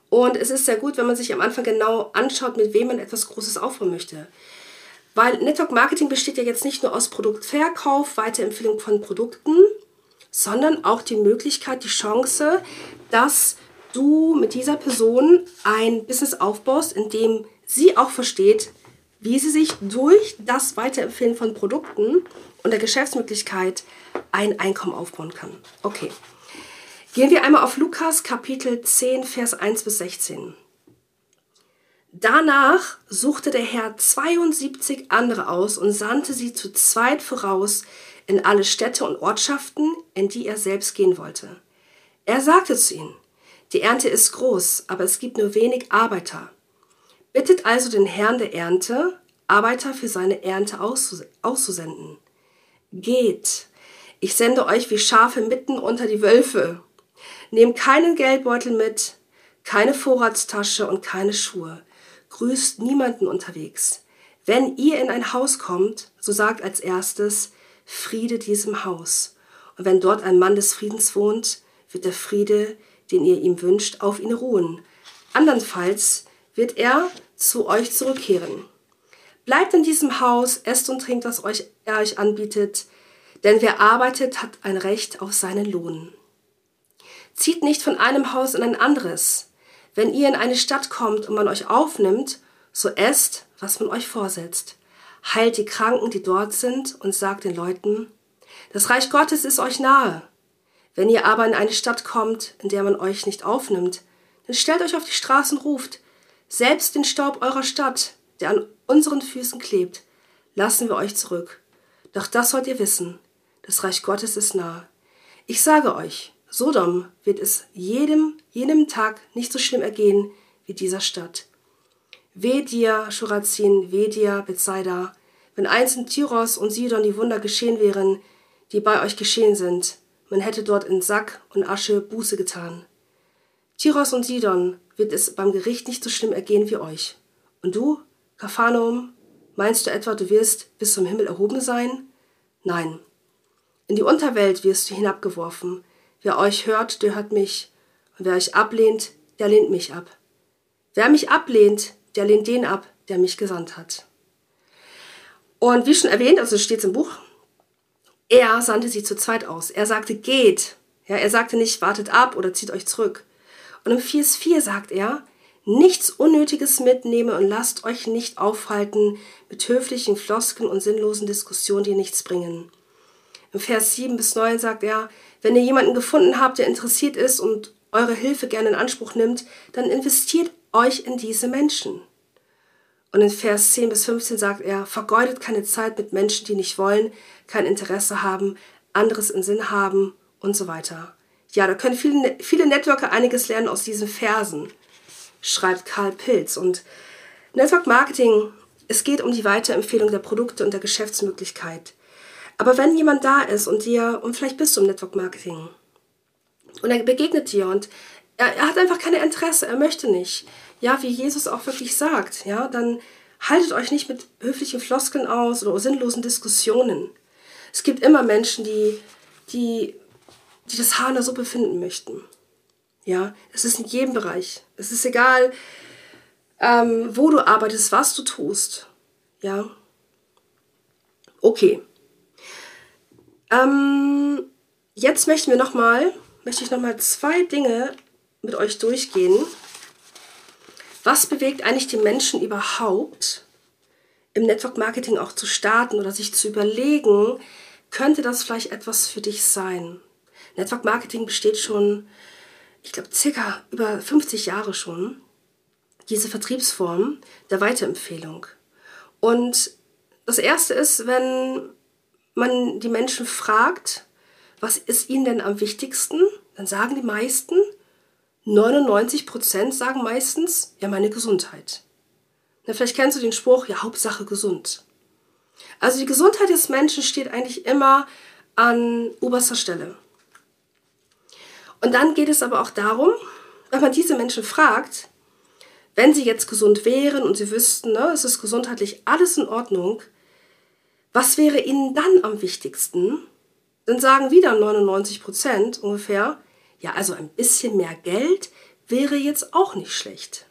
Und es ist sehr gut, wenn man sich am Anfang genau anschaut, mit wem man etwas Großes aufbauen möchte. Weil Network Marketing besteht ja jetzt nicht nur aus Produktverkauf, Weiterempfehlung von Produkten, sondern auch die Möglichkeit, die Chance, dass du mit dieser Person ein Business aufbaust, in dem sie auch versteht, wie sie sich durch das Weiterempfehlen von Produkten und der Geschäftsmöglichkeit ein Einkommen aufbauen kann. Okay. Gehen wir einmal auf Lukas Kapitel 10, Vers 1 bis 16. Danach suchte der Herr 72 andere aus und sandte sie zu zweit voraus in alle Städte und Ortschaften, in die er selbst gehen wollte. Er sagte zu ihnen, die Ernte ist groß, aber es gibt nur wenig Arbeiter. Bittet also den Herrn der Ernte, Arbeiter für seine Ernte auszusenden. Geht, ich sende euch wie Schafe mitten unter die Wölfe. Nehmt keinen Geldbeutel mit, keine Vorratstasche und keine Schuhe. Grüßt niemanden unterwegs. Wenn ihr in ein Haus kommt, so sagt als erstes, Friede diesem Haus. Und wenn dort ein Mann des Friedens wohnt, wird der Friede, den ihr ihm wünscht, auf ihn ruhen. Andernfalls wird er zu euch zurückkehren. Bleibt in diesem Haus, esst und trinkt, was euch, er euch anbietet, denn wer arbeitet, hat ein Recht auf seinen Lohn. Zieht nicht von einem Haus in ein anderes. Wenn ihr in eine Stadt kommt und man euch aufnimmt, so esst, was man euch vorsetzt. Heilt die Kranken, die dort sind, und sagt den Leuten, das Reich Gottes ist euch nahe. Wenn ihr aber in eine Stadt kommt, in der man euch nicht aufnimmt, dann stellt euch auf die Straße und ruft, selbst den Staub eurer Stadt, der an unseren Füßen klebt, lassen wir euch zurück. Doch das sollt ihr wissen, das Reich Gottes ist nahe. Ich sage euch, Sodom wird es jedem, jenem Tag nicht so schlimm ergehen wie dieser Stadt. Weh dir, Schurazin, weh dir, Bethsaida, wenn eins in Tyros und Sidon die Wunder geschehen wären, die bei euch geschehen sind, man hätte dort in Sack und Asche Buße getan. Tyros und Sidon wird es beim Gericht nicht so schlimm ergehen wie euch. Und du, Kapharnaum, Meinst du etwa, du wirst bis zum Himmel erhoben sein? Nein. In die Unterwelt wirst du hinabgeworfen. Wer euch hört, der hört mich. Und wer euch ablehnt, der lehnt mich ab. Wer mich ablehnt, der lehnt den ab, der mich gesandt hat. Und wie schon erwähnt, also steht es im Buch, er sandte sie zu zweit aus. Er sagte, geht. Ja, er sagte nicht, wartet ab oder zieht euch zurück. Und im Vers 4 sagt er, nichts Unnötiges mitnehme und lasst euch nicht aufhalten mit höflichen Flosken und sinnlosen Diskussionen, die nichts bringen. Im Vers 7 bis 9 sagt er, wenn ihr jemanden gefunden habt, der interessiert ist und eure Hilfe gerne in Anspruch nimmt, dann investiert euch in diese Menschen. Und in Vers 10 bis 15 sagt er, vergeudet keine Zeit mit Menschen, die nicht wollen, kein Interesse haben, anderes in Sinn haben und so weiter. Ja, da können viele, viele Networker einiges lernen aus diesen Versen, schreibt Karl Pilz. Und Network Marketing, es geht um die Weiterempfehlung der Produkte und der Geschäftsmöglichkeit. Aber wenn jemand da ist und dir, und vielleicht bist du im Network Marketing, und er begegnet dir und er, er hat einfach keine Interesse, er möchte nicht, ja, wie Jesus auch wirklich sagt, ja, dann haltet euch nicht mit höflichen Floskeln aus oder sinnlosen Diskussionen. Es gibt immer Menschen, die, die, die das Haar in der Suppe finden möchten. Ja, es ist in jedem Bereich. Es ist egal, ähm, wo du arbeitest, was du tust. Ja. Okay. Ähm, jetzt möchten wir noch mal, möchte ich noch mal zwei Dinge mit euch durchgehen. Was bewegt eigentlich die Menschen überhaupt, im Network Marketing auch zu starten oder sich zu überlegen, könnte das vielleicht etwas für dich sein? Network Marketing besteht schon, ich glaube, circa über 50 Jahre schon, diese Vertriebsform der Weiterempfehlung. Und das erste ist, wenn man die Menschen fragt, was ist ihnen denn am wichtigsten, dann sagen die meisten, 99 Prozent sagen meistens, ja, meine Gesundheit. Na, vielleicht kennst du den Spruch, ja, Hauptsache gesund. Also die Gesundheit des Menschen steht eigentlich immer an oberster Stelle. Und dann geht es aber auch darum, wenn man diese Menschen fragt, wenn sie jetzt gesund wären und sie wüssten, ne, es ist gesundheitlich alles in Ordnung, was wäre ihnen dann am wichtigsten? Dann sagen wieder 99 Prozent ungefähr, ja, also ein bisschen mehr Geld wäre jetzt auch nicht schlecht.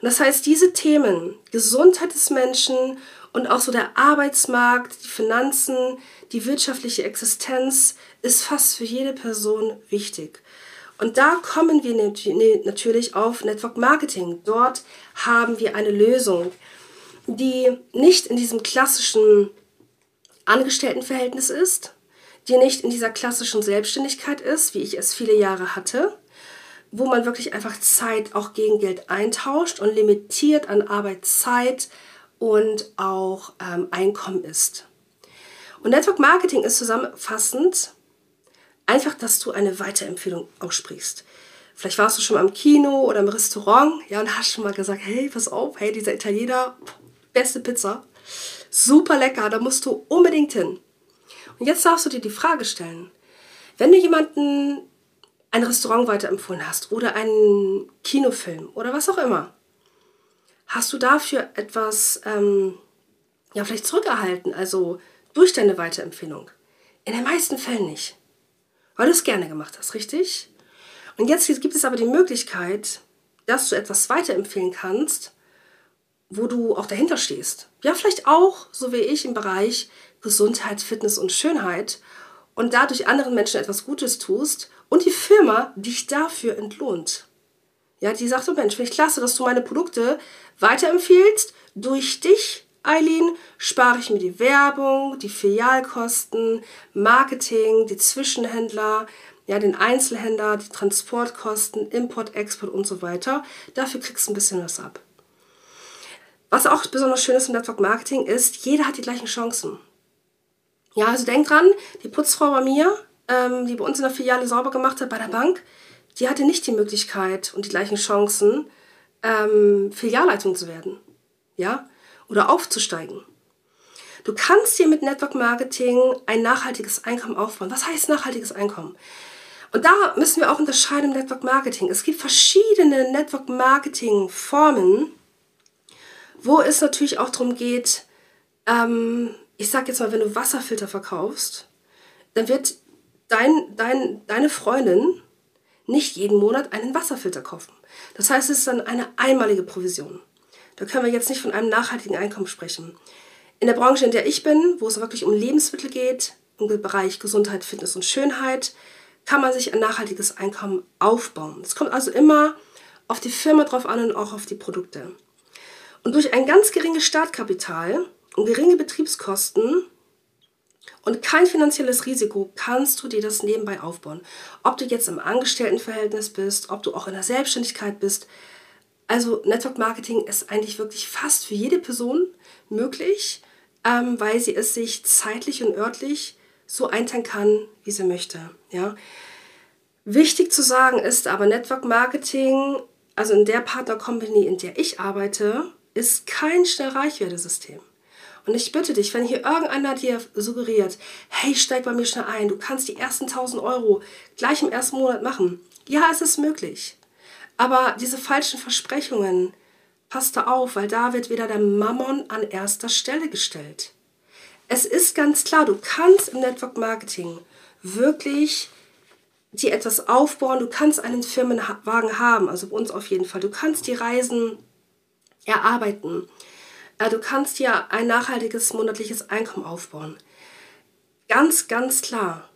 Und das heißt, diese Themen, Gesundheit des Menschen und auch so der Arbeitsmarkt, die Finanzen, die wirtschaftliche Existenz ist fast für jede Person wichtig. Und da kommen wir natürlich auf Network Marketing. Dort haben wir eine Lösung, die nicht in diesem klassischen Angestelltenverhältnis ist, die nicht in dieser klassischen Selbstständigkeit ist, wie ich es viele Jahre hatte, wo man wirklich einfach Zeit auch gegen Geld eintauscht und limitiert an Arbeitszeit und auch ähm, Einkommen ist. Und Network Marketing ist zusammenfassend einfach, dass du eine Weiterempfehlung aussprichst. Vielleicht warst du schon mal im Kino oder im Restaurant, ja, und hast schon mal gesagt, hey, pass auf, hey, dieser Italiener, beste Pizza, super lecker, da musst du unbedingt hin. Und jetzt darfst du dir die Frage stellen, wenn du jemanden ein Restaurant weiterempfohlen hast oder einen Kinofilm oder was auch immer, hast du dafür etwas, ähm, ja, vielleicht zurückerhalten, also durch deine Weiterempfehlung? In den meisten Fällen nicht, weil du es gerne gemacht hast, richtig? Und jetzt gibt es aber die Möglichkeit, dass du etwas weiterempfehlen kannst, wo du auch dahinter stehst. Ja, vielleicht auch, so wie ich, im Bereich Gesundheit, Fitness und Schönheit und dadurch anderen Menschen etwas Gutes tust und die Firma dich dafür entlohnt. Ja, die sagt, oh Mensch, finde ich klasse, dass du meine Produkte weiterempfiehlst. Durch dich, Eileen, spare ich mir die Werbung, die Filialkosten, Marketing, die Zwischenhändler, ja, den Einzelhändler, die Transportkosten, Import, Export und so weiter. Dafür kriegst du ein bisschen was ab. Was auch besonders schön ist im Network Marketing ist, jeder hat die gleichen Chancen. Ja, also denk dran, die Putzfrau bei mir, ähm, die bei uns in der Filiale sauber gemacht hat bei der Bank, die hatte nicht die Möglichkeit und die gleichen Chancen, ähm, Filialleitung zu werden. Ja, oder aufzusteigen. Du kannst dir mit Network Marketing ein nachhaltiges Einkommen aufbauen. Was heißt nachhaltiges Einkommen? Und da müssen wir auch unterscheiden im Network Marketing. Es gibt verschiedene Network Marketing Formen, wo es natürlich auch darum geht, ähm, ich sag jetzt mal, wenn du Wasserfilter verkaufst, dann wird dein, dein, deine Freundin nicht jeden Monat einen Wasserfilter kaufen. Das heißt, es ist dann eine einmalige Provision. Da können wir jetzt nicht von einem nachhaltigen Einkommen sprechen. In der Branche, in der ich bin, wo es wirklich um Lebensmittel geht, im Bereich Gesundheit, Fitness und Schönheit, kann man sich ein nachhaltiges Einkommen aufbauen. Es kommt also immer auf die Firma drauf an und auch auf die Produkte. Und durch ein ganz geringes Startkapital und geringe Betriebskosten und kein finanzielles Risiko kannst du dir das nebenbei aufbauen. Ob du jetzt im Angestelltenverhältnis bist, ob du auch in der Selbstständigkeit bist. Also Network Marketing ist eigentlich wirklich fast für jede Person möglich, ähm, weil sie es sich zeitlich und örtlich so einteilen kann, wie sie möchte. Ja? Wichtig zu sagen ist aber, Network Marketing, also in der Partner Company, in der ich arbeite, ist kein Schnellreichwerdesystem. Und ich bitte dich, wenn hier irgendeiner dir suggeriert, hey, steig bei mir schnell ein, du kannst die ersten 1000 Euro gleich im ersten Monat machen. Ja, es ist möglich. Aber diese falschen Versprechungen, passt da auf, weil da wird wieder der Mammon an erster Stelle gestellt. Es ist ganz klar, du kannst im Network Marketing wirklich dir etwas aufbauen, du kannst einen Firmenwagen haben, also bei uns auf jeden Fall. Du kannst die Reisen erarbeiten. Du kannst dir ein nachhaltiges monatliches Einkommen aufbauen. Ganz, ganz klar.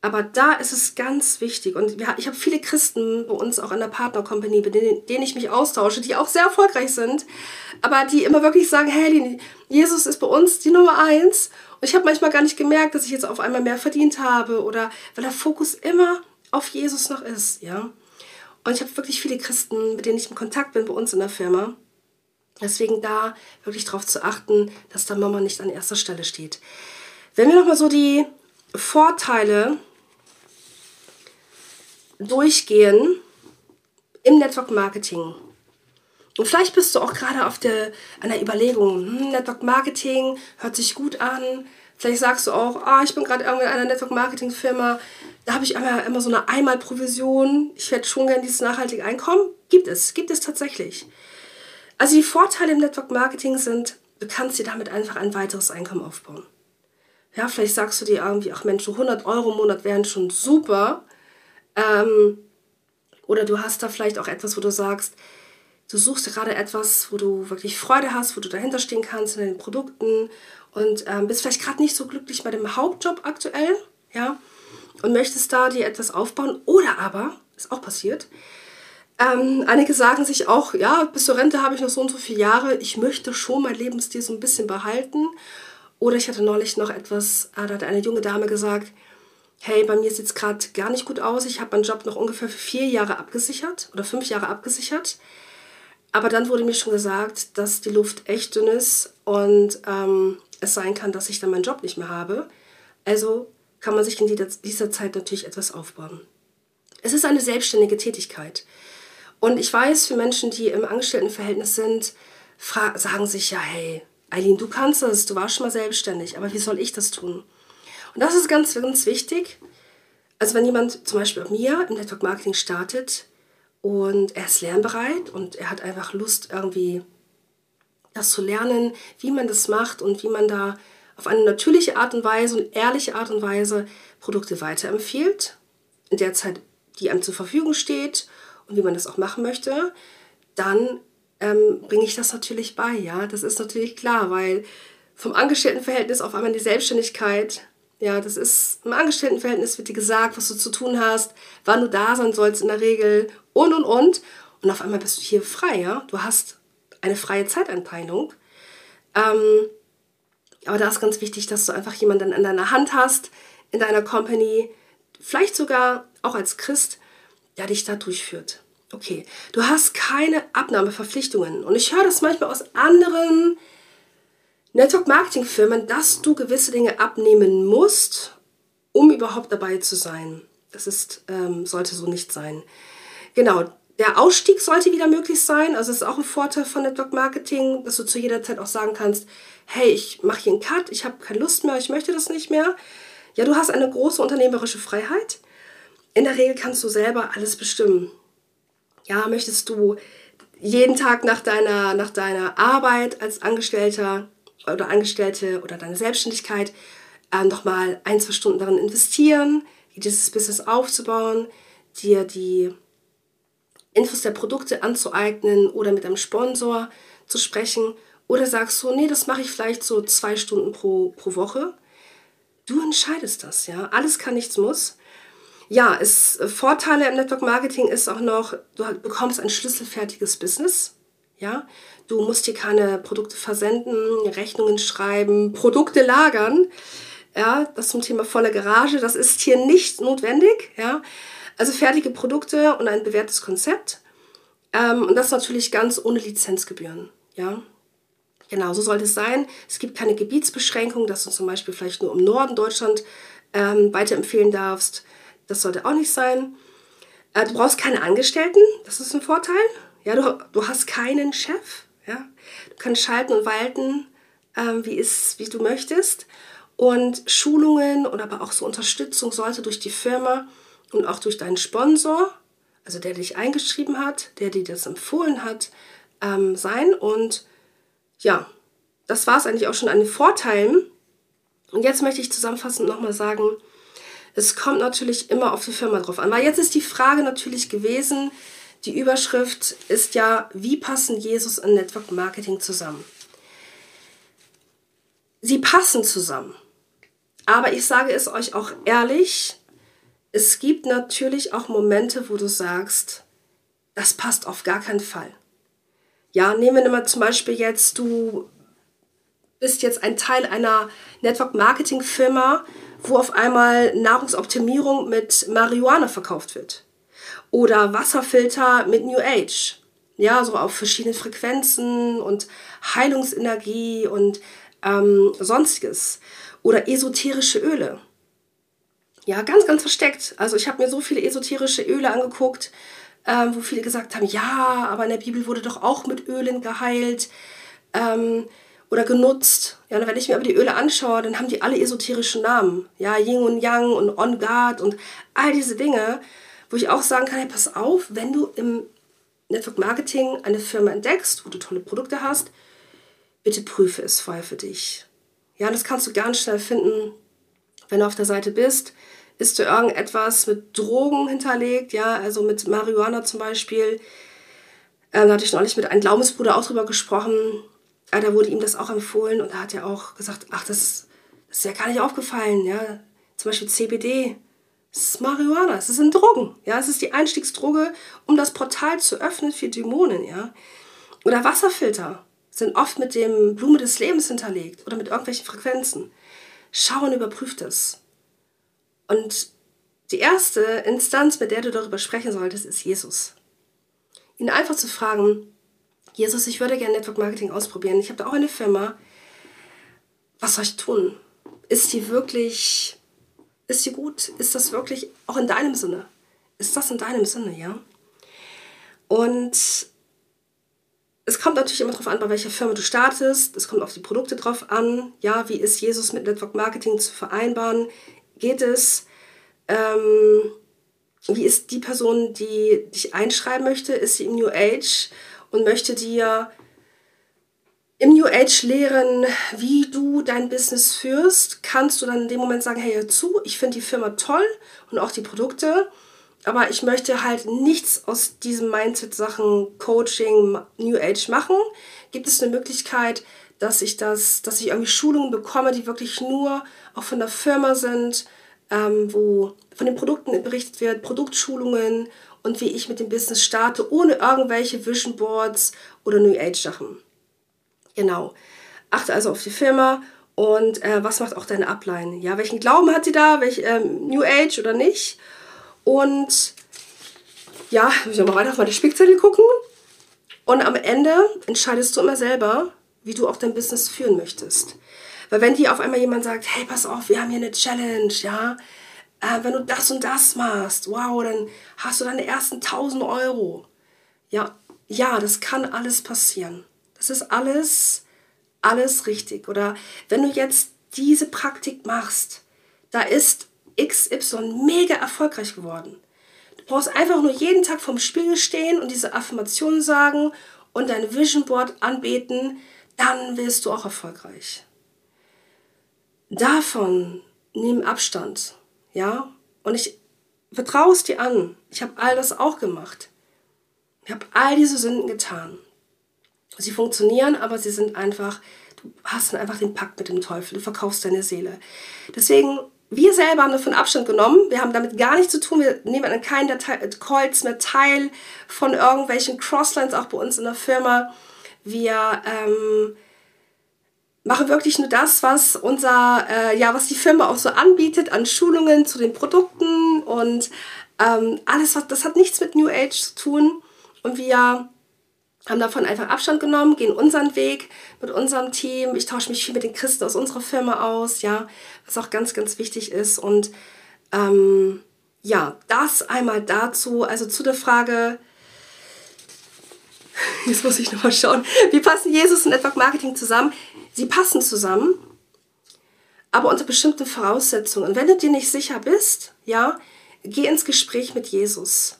Aber da ist es ganz wichtig. Und ich habe viele Christen bei uns auch in der Partner Company, mit denen, ich mich austausche, die auch sehr erfolgreich sind, aber die immer wirklich sagen, hey, Jesus ist bei uns die Nummer eins. Und ich habe manchmal gar nicht gemerkt, dass ich jetzt auf einmal mehr verdient habe oder weil der Fokus immer auf Jesus noch ist, ja. Und ich habe wirklich viele Christen, mit denen ich in Kontakt bin bei uns in der Firma. Deswegen da wirklich darauf zu achten, dass da Mama nicht an erster Stelle steht. Wenn wir nochmal so die Vorteile durchgehen im Network Marketing. Und vielleicht bist du auch gerade auf der, einer Überlegung, hm, Network Marketing hört sich gut an. Vielleicht sagst du auch, ah, ich bin gerade irgendwie in einer Network Marketing Firma, da habe ich immer, immer so eine Einmalprovision. Ich hätte schon gerne dieses nachhaltige Einkommen. Gibt es, gibt es tatsächlich. Also die Vorteile im Network Marketing sind, du kannst dir damit einfach ein weiteres Einkommen aufbauen. Ja, vielleicht sagst du dir irgendwie, ach Mensch, so 100 Euro im Monat wären schon super. Ähm, oder du hast da vielleicht auch etwas, wo du sagst, du suchst gerade etwas, wo du wirklich Freude hast, wo du dahinter stehen kannst in den Produkten und ähm, bist vielleicht gerade nicht so glücklich bei dem Hauptjob aktuell, ja, und möchtest da dir etwas aufbauen. Oder aber, ist auch passiert, ähm, einige sagen sich auch, ja, bis zur Rente habe ich noch so und so viele Jahre, ich möchte schon mein Lebensstil so ein bisschen behalten. Oder ich hatte neulich noch etwas, äh, da hat eine junge Dame gesagt, hey, bei mir sieht es gerade gar nicht gut aus, ich habe meinen Job noch ungefähr vier Jahre abgesichert oder fünf Jahre abgesichert. Aber dann wurde mir schon gesagt, dass die Luft echt dünn ist und ähm, es sein kann, dass ich dann meinen Job nicht mehr habe. Also kann man sich in dieser Zeit natürlich etwas aufbauen. Es ist eine selbstständige Tätigkeit. Und ich weiß, für Menschen, die im Angestelltenverhältnis sind, sagen sich ja, hey, Eileen, du kannst das, du warst schon mal selbstständig, aber wie soll ich das tun? Und das ist ganz, ganz wichtig. Also wenn jemand zum Beispiel bei mir im Network Marketing startet und er ist lernbereit und er hat einfach Lust, irgendwie das zu lernen, wie man das macht und wie man da auf eine natürliche Art und Weise und ehrliche Art und Weise Produkte weiterempfiehlt, in der Zeit, die einem zur Verfügung steht und wie man das auch machen möchte, dann ähm, bringe ich das natürlich bei. Ja, das ist natürlich klar, weil vom Angestelltenverhältnis auf einmal in die Selbstständigkeit, ja, das ist im Angestelltenverhältnis wird dir gesagt, was du zu tun hast, wann du da sein sollst in der Regel und und und. Und auf einmal bist du hier frei, ja. Du hast eine freie Zeiteinteilung. Ähm, aber da ist ganz wichtig, dass du einfach jemanden an deiner Hand hast, in deiner Company, vielleicht sogar auch als Christ, der dich da durchführt. Okay, du hast keine Abnahmeverpflichtungen. Und ich höre das manchmal aus anderen Network-Marketing-Firmen, dass du gewisse Dinge abnehmen musst, um überhaupt dabei zu sein. Das ist, ähm, sollte so nicht sein. Genau, der Ausstieg sollte wieder möglich sein. Also es ist auch ein Vorteil von Network Marketing, dass du zu jeder Zeit auch sagen kannst, hey, ich mache hier einen Cut, ich habe keine Lust mehr, ich möchte das nicht mehr. Ja, du hast eine große unternehmerische Freiheit. In der Regel kannst du selber alles bestimmen. Ja, möchtest du jeden Tag nach deiner, nach deiner Arbeit als Angestellter oder Angestellte oder deine Selbstständigkeit äh, nochmal ein, zwei Stunden darin investieren, dieses Business aufzubauen, dir die Infos der Produkte anzueignen oder mit einem Sponsor zu sprechen. Oder sagst du, nee, das mache ich vielleicht so zwei Stunden pro, pro Woche. Du entscheidest das, ja. Alles kann, nichts muss. Ja, es, Vorteile im Network Marketing ist auch noch, du bekommst ein schlüsselfertiges Business. Ja, du musst hier keine Produkte versenden, Rechnungen schreiben, Produkte lagern. Ja, das zum Thema volle Garage, das ist hier nicht notwendig. Ja, also fertige Produkte und ein bewährtes Konzept. Ähm, und das natürlich ganz ohne Lizenzgebühren. Ja, genau, so sollte es sein. Es gibt keine Gebietsbeschränkung, dass du zum Beispiel vielleicht nur im Norden Deutschland ähm, weiterempfehlen darfst. Das sollte auch nicht sein. Äh, du brauchst keine Angestellten, das ist ein Vorteil. Ja, du, du hast keinen Chef. Ja? Du kannst schalten und walten, ähm, wie, ist, wie du möchtest. Und Schulungen und aber auch so Unterstützung sollte durch die Firma und auch durch deinen Sponsor, also der dich eingeschrieben hat, der dir das empfohlen hat, ähm, sein. Und ja, das war es eigentlich auch schon an den Vorteilen. Und jetzt möchte ich zusammenfassend nochmal sagen, es kommt natürlich immer auf die Firma drauf an. Weil jetzt ist die Frage natürlich gewesen, die Überschrift ist ja, wie passen Jesus und Network Marketing zusammen? Sie passen zusammen. Aber ich sage es euch auch ehrlich, es gibt natürlich auch Momente, wo du sagst, das passt auf gar keinen Fall. Ja, nehmen wir mal zum Beispiel jetzt, du bist jetzt ein Teil einer Network Marketing Firma, wo auf einmal Nahrungsoptimierung mit Marihuana verkauft wird. Oder Wasserfilter mit New Age. Ja, so auf verschiedenen Frequenzen und Heilungsenergie und ähm, sonstiges. Oder esoterische Öle. Ja, ganz, ganz versteckt. Also ich habe mir so viele esoterische Öle angeguckt, ähm, wo viele gesagt haben, ja, aber in der Bibel wurde doch auch mit Ölen geheilt ähm, oder genutzt. Ja, und wenn ich mir aber die Öle anschaue, dann haben die alle esoterische Namen. Ja, Yin und Yang und On Guard und all diese Dinge, wo ich auch sagen kann, hey, pass auf, wenn du im Network Marketing eine Firma entdeckst, wo du tolle Produkte hast, bitte prüfe es vorher für dich. Ja, das kannst du ganz schnell finden, wenn du auf der Seite bist ist da irgendetwas mit Drogen hinterlegt, ja, also mit Marihuana zum Beispiel. Ähm, da hatte ich neulich mit einem Glaubensbruder auch drüber gesprochen. Ja, da wurde ihm das auch empfohlen und da hat er auch gesagt, ach, das, das ist ja gar nicht aufgefallen, ja. Zum Beispiel CBD, das ist Marihuana, es sind Drogen, ja. Es ist die Einstiegsdroge, um das Portal zu öffnen für Dämonen, ja. Oder Wasserfilter sind oft mit dem Blume des Lebens hinterlegt oder mit irgendwelchen Frequenzen. Schau und überprüf das. Und die erste Instanz, mit der du darüber sprechen solltest, ist Jesus. Ihn einfach zu fragen, Jesus, ich würde gerne Network Marketing ausprobieren. Ich habe da auch eine Firma. Was soll ich tun? Ist die wirklich, ist die gut? Ist das wirklich auch in deinem Sinne? Ist das in deinem Sinne, ja? Und es kommt natürlich immer darauf an, bei welcher Firma du startest. Es kommt auf die Produkte drauf an. Ja, wie ist Jesus mit Network Marketing zu vereinbaren? geht es, ähm, wie ist die Person, die dich einschreiben möchte, ist sie im New Age und möchte dir im New Age lehren, wie du dein Business führst, kannst du dann in dem Moment sagen, hey, hör zu, ich finde die Firma toll und auch die Produkte, aber ich möchte halt nichts aus diesem Mindset-Sachen, Coaching, New Age machen. Gibt es eine Möglichkeit, dass ich das, dass ich irgendwie Schulungen bekomme, die wirklich nur auch von der Firma sind, ähm, wo von den Produkten berichtet wird, Produktschulungen und wie ich mit dem Business starte, ohne irgendwelche Vision Boards oder New Age Sachen. Genau. Achte also auf die Firma und äh, was macht auch deine Upline? Ja, welchen Glauben hat sie da? Welch, ähm, New Age oder nicht? Und ja, müssen wir mal weiter auf meine Spickzettel gucken. Und am Ende entscheidest du immer selber, wie du auch dein Business führen möchtest. Weil wenn dir auf einmal jemand sagt, hey, pass auf, wir haben hier eine Challenge, ja, äh, wenn du das und das machst, wow, dann hast du deine ersten 1000 Euro. Ja, ja, das kann alles passieren. Das ist alles, alles richtig. Oder wenn du jetzt diese Praktik machst, da ist XY mega erfolgreich geworden. brauchst einfach nur jeden Tag vorm Spiegel stehen und diese Affirmationen sagen und dein Vision Board anbeten, dann wirst du auch erfolgreich. Davon nimm Abstand, ja? Und ich vertraue es dir an. Ich habe all das auch gemacht. Ich habe all diese Sünden getan. Sie funktionieren, aber sie sind einfach, du hast dann einfach den Pakt mit dem Teufel, du verkaufst deine Seele. Deswegen, wir selber haben davon Abstand genommen. Wir haben damit gar nichts zu tun. Wir nehmen an keinen Calls mehr teil von irgendwelchen Crosslines, auch bei uns in der Firma. Wir ähm, machen wirklich nur das, was unser, äh, ja, was die Firma auch so anbietet an Schulungen zu den Produkten und ähm, alles, was, das hat nichts mit New Age zu tun. Und wir haben davon einfach Abstand genommen, gehen unseren Weg mit unserem Team. Ich tausche mich viel mit den Christen aus unserer Firma aus, ja, was auch ganz, ganz wichtig ist. Und ähm, ja, das einmal dazu, also zu der Frage, jetzt muss ich nochmal schauen, wie passen Jesus und Network Marketing zusammen? Sie passen zusammen, aber unter bestimmten Voraussetzungen. Und wenn du dir nicht sicher bist, ja, geh ins Gespräch mit Jesus.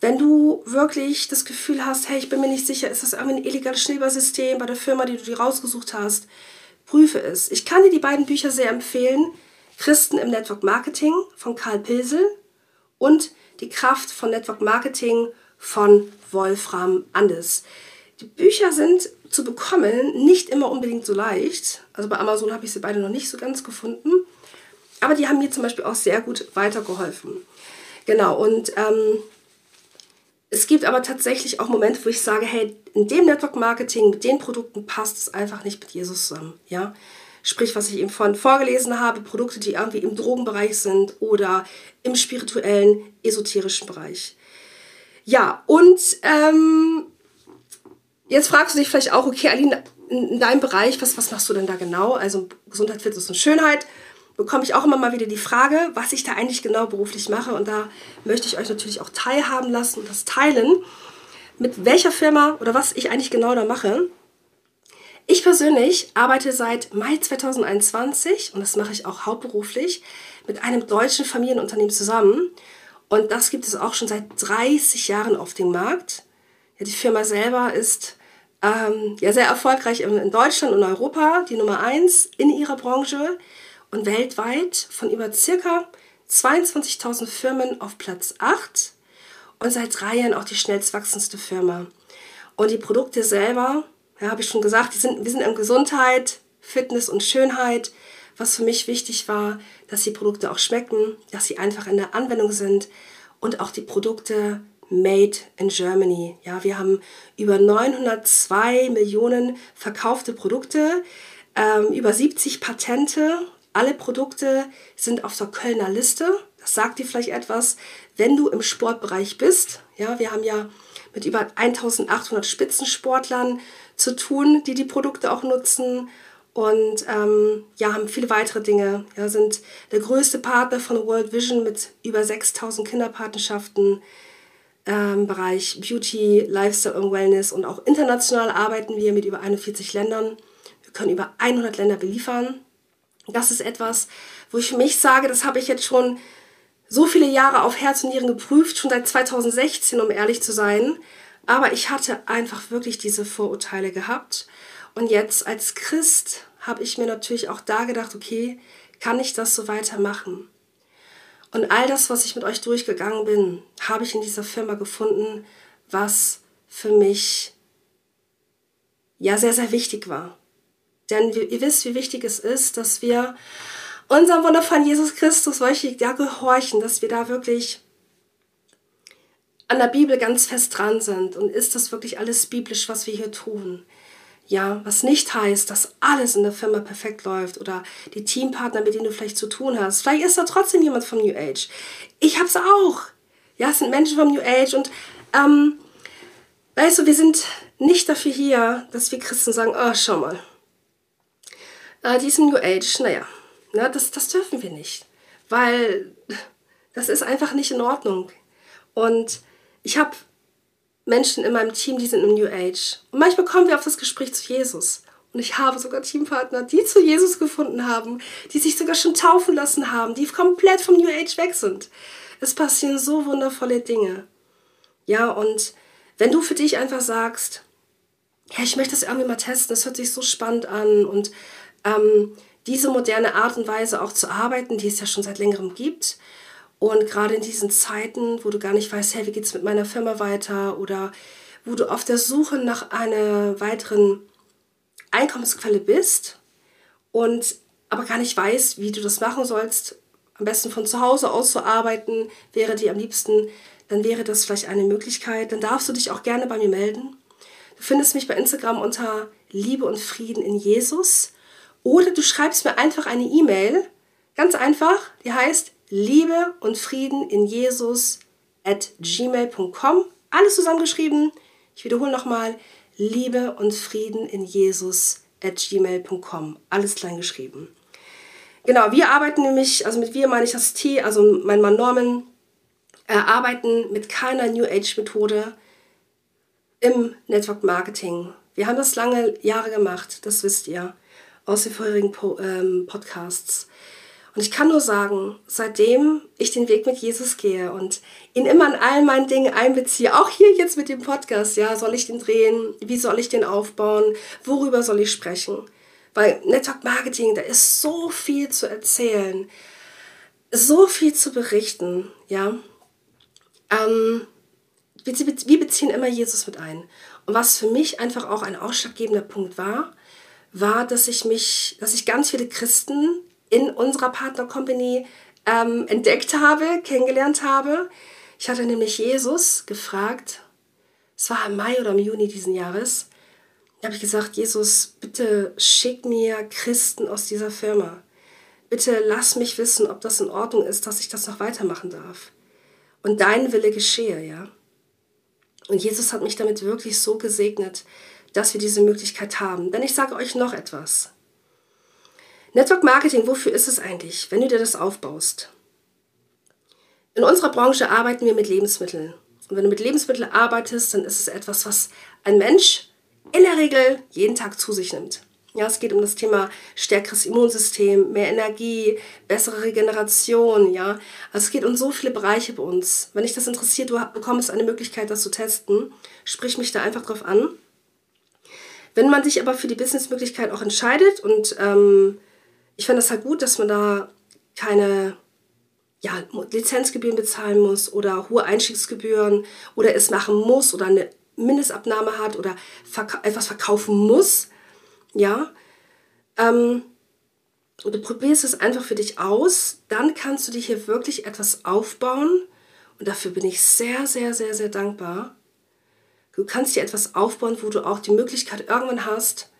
Wenn du wirklich das Gefühl hast, hey, ich bin mir nicht sicher, ist das irgendwie ein illegales Schneeballsystem bei der Firma, die du dir rausgesucht hast, prüfe es. Ich kann dir die beiden Bücher sehr empfehlen. Christen im Network Marketing von Karl Pilsel und Die Kraft von Network Marketing von Wolfram Andes. Die Bücher sind zu bekommen nicht immer unbedingt so leicht. Also bei Amazon habe ich sie beide noch nicht so ganz gefunden. Aber die haben mir zum Beispiel auch sehr gut weitergeholfen. Genau, und ähm, es gibt aber tatsächlich auch Momente, wo ich sage, hey, in dem Network Marketing, mit den Produkten passt es einfach nicht mit Jesus zusammen. Ja? Sprich, was ich eben vorhin vorgelesen habe, Produkte, die irgendwie im Drogenbereich sind oder im spirituellen, esoterischen Bereich. Ja, und ähm, jetzt fragst du dich vielleicht auch, okay, Aline, in, deinem Bereich, was, was machst du denn da genau? Also Gesundheit, Fitness und Schönheit bekomme ich auch immer mal wieder die Frage, was ich da eigentlich genau beruflich mache. Und da möchte ich euch natürlich auch teilhaben lassen und das teilen, mit welcher Firma oder was ich eigentlich genau da mache. Ich persönlich arbeite seit Mai 2021 und das mache ich auch hauptberuflich mit einem deutschen Familienunternehmen zusammen. Und das gibt es auch schon seit 30 Jahren auf dem Markt. Ja, die Firma selber ist ähm, ja, sehr erfolgreich in Deutschland und Europa, die Nummer 1 in ihrer Branche und weltweit von über circa 22.000 Firmen auf Platz 8 und seit drei Jahren auch die schnellstwachsendste Firma. Und die Produkte selber, ja, habe ich schon gesagt, die sind, wir sind in Gesundheit, Fitness und Schönheit. Was für mich wichtig war, dass die Produkte auch schmecken, dass sie einfach in der Anwendung sind und auch die Produkte made in Germany. Ja, wir haben über 902 Millionen verkaufte Produkte, ähm, über 70 Patente alle Produkte sind auf der Kölner Liste. Das sagt dir vielleicht etwas, wenn du im Sportbereich bist. Ja, wir haben ja mit über 1800 Spitzensportlern zu tun, die die Produkte auch nutzen. Und ähm, ja, haben viele weitere Dinge. Ja, sind der größte Partner von World Vision mit über 6000 Kinderpatenschaften im ähm, Bereich Beauty, Lifestyle und Wellness. Und auch international arbeiten wir mit über 41 Ländern. Wir können über 100 Länder beliefern. Das ist etwas, wo ich für mich sage, das habe ich jetzt schon so viele Jahre auf Herz und Nieren geprüft, schon seit 2016, um ehrlich zu sein. Aber ich hatte einfach wirklich diese Vorurteile gehabt. Und jetzt als Christ habe ich mir natürlich auch da gedacht, okay, kann ich das so weitermachen? Und all das, was ich mit euch durchgegangen bin, habe ich in dieser Firma gefunden, was für mich ja sehr, sehr wichtig war. Denn ihr wisst, wie wichtig es ist, dass wir unserem wundervollen Jesus Christus wirklich ja, gehorchen, dass wir da wirklich an der Bibel ganz fest dran sind. Und ist das wirklich alles biblisch, was wir hier tun? Ja, was nicht heißt, dass alles in der Firma perfekt läuft oder die Teampartner, mit denen du vielleicht zu tun hast. Vielleicht ist da trotzdem jemand vom New Age. Ich hab's auch. Ja, es sind Menschen vom New Age und ähm, weißt du, wir sind nicht dafür hier, dass wir Christen sagen, oh, schau mal, äh, diesem New Age, naja, na, das, das dürfen wir nicht, weil das ist einfach nicht in Ordnung. Und ich habe Menschen in meinem Team, die sind im New Age. Und manchmal kommen wir auf das Gespräch zu Jesus. Und ich habe sogar Teampartner, die zu Jesus gefunden haben, die sich sogar schon taufen lassen haben, die komplett vom New Age weg sind. Es passieren so wundervolle Dinge. Ja, und wenn du für dich einfach sagst, ja, ich möchte das irgendwie mal testen, das hört sich so spannend an und ähm, diese moderne Art und Weise auch zu arbeiten, die es ja schon seit längerem gibt. Und gerade in diesen Zeiten, wo du gar nicht weißt, hey, wie geht es mit meiner Firma weiter oder wo du auf der Suche nach einer weiteren Einkommensquelle bist und aber gar nicht weißt, wie du das machen sollst, am besten von zu Hause aus zu arbeiten, wäre dir am liebsten, dann wäre das vielleicht eine Möglichkeit. Dann darfst du dich auch gerne bei mir melden. Du findest mich bei Instagram unter Liebe und Frieden in Jesus. Oder du schreibst mir einfach eine E-Mail. Ganz einfach. Die heißt Liebe und Frieden in Jesus at gmail.com. Alles zusammengeschrieben. Ich wiederhole nochmal. Liebe und Frieden in Jesus at gmail.com. Alles klein geschrieben. Genau, wir arbeiten nämlich, also mit wir meine ich das T, also mein Mann Norman, äh, arbeiten mit keiner New Age Methode im Network Marketing. Wir haben das lange Jahre gemacht, das wisst ihr aus den vorherigen po ähm, Podcasts. Und ich kann nur sagen, seitdem ich den Weg mit Jesus gehe und ihn immer an all meinen Dingen einbeziehe, auch hier jetzt mit dem Podcast, ja, soll ich den drehen? Wie soll ich den aufbauen? Worüber soll ich sprechen? Weil Network Marketing, da ist so viel zu erzählen, so viel zu berichten, ja. Ähm, wir beziehen immer Jesus mit ein. Und was für mich einfach auch ein ausschlaggebender Punkt war, war, dass ich mich, dass ich ganz viele Christen in unserer Partner Company ähm, entdeckt habe, kennengelernt habe. Ich hatte nämlich Jesus gefragt, es war im Mai oder im Juni diesen Jahres, da habe ich gesagt, Jesus, bitte schick mir Christen aus dieser Firma. Bitte lass mich wissen, ob das in Ordnung ist, dass ich das noch weitermachen darf. Und dein Wille geschehe, ja. Und Jesus hat mich damit wirklich so gesegnet, dass wir diese Möglichkeit haben. Denn ich sage euch noch etwas. Network Marketing, wofür ist es eigentlich, wenn du dir das aufbaust? In unserer Branche arbeiten wir mit Lebensmitteln. Und wenn du mit Lebensmitteln arbeitest, dann ist es etwas, was ein Mensch in der Regel jeden Tag zu sich nimmt. Ja, es geht um das Thema stärkeres Immunsystem, mehr Energie, bessere Regeneration, ja. Also es geht um so viele Bereiche bei uns. Wenn dich das interessiert, du bekommst eine Möglichkeit, das zu testen. Sprich mich da einfach drauf an. Wenn man sich aber für die Businessmöglichkeit auch entscheidet und ähm, ich finde es halt gut, dass man da keine ja, Lizenzgebühren bezahlen muss oder hohe Einstiegsgebühren oder es machen muss oder eine Mindestabnahme hat oder verka etwas verkaufen muss, ja, ähm, und du probierst es einfach für dich aus, dann kannst du dir hier wirklich etwas aufbauen und dafür bin ich sehr, sehr, sehr, sehr dankbar. Du kannst dir etwas aufbauen, wo du auch die Möglichkeit irgendwann hast,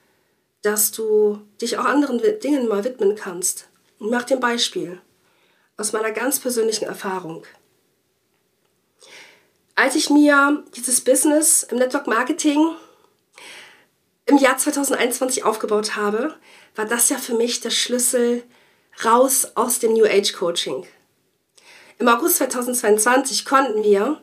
dass du dich auch anderen Dingen mal widmen kannst. Ich mache dir ein Beispiel aus meiner ganz persönlichen Erfahrung. Als ich mir dieses Business im Network Marketing im Jahr 2021 aufgebaut habe, war das ja für mich der Schlüssel raus aus dem New Age Coaching. Im August 2022 konnten wir,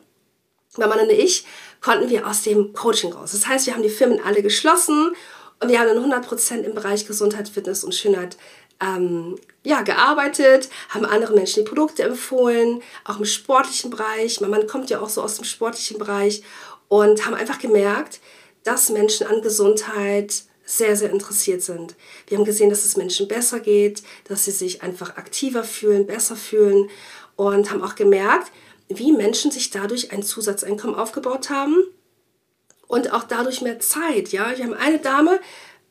mein Mann und ich, konnten wir aus dem Coaching raus. Das heißt, wir haben die Firmen alle geschlossen und wir haben dann 100% im Bereich Gesundheit, Fitness und Schönheit ähm, ja, gearbeitet, haben anderen Menschen die Produkte empfohlen, auch im sportlichen Bereich. Mein Mann kommt ja auch so aus dem sportlichen Bereich und haben einfach gemerkt, dass Menschen an Gesundheit sehr, sehr interessiert sind. Wir haben gesehen, dass es Menschen besser geht, dass sie sich einfach aktiver fühlen, besser fühlen und haben auch gemerkt, wie Menschen sich dadurch ein Zusatzeinkommen aufgebaut haben und auch dadurch mehr Zeit. Ja, wir haben eine Dame,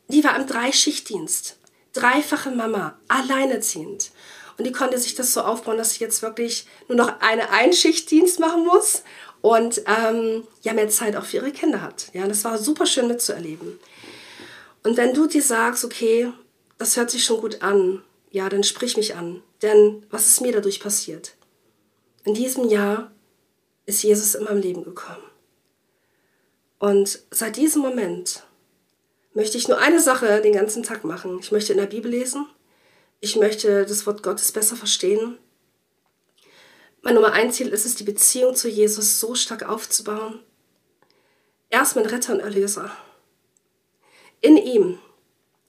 die war im Dreischichtdienst dreifache Mama, alleinerziehend. Und die konnte sich das so aufbauen, dass sie jetzt wirklich nur noch eine Einschichtdienst machen muss und ähm, ja mehr Zeit auch für ihre Kinder hat. Ja, das war super schön mitzuerleben. Und wenn du dir sagst, okay, das hört sich schon gut an, ja, dann sprich mich an. Denn was ist mir dadurch passiert? In diesem Jahr ist Jesus in meinem Leben gekommen. Und seit diesem Moment möchte ich nur eine Sache den ganzen Tag machen. Ich möchte in der Bibel lesen. Ich möchte das Wort Gottes besser verstehen. Mein Nummer ein Ziel ist es, die Beziehung zu Jesus so stark aufzubauen. Er ist mein Retter und Erlöser. In ihm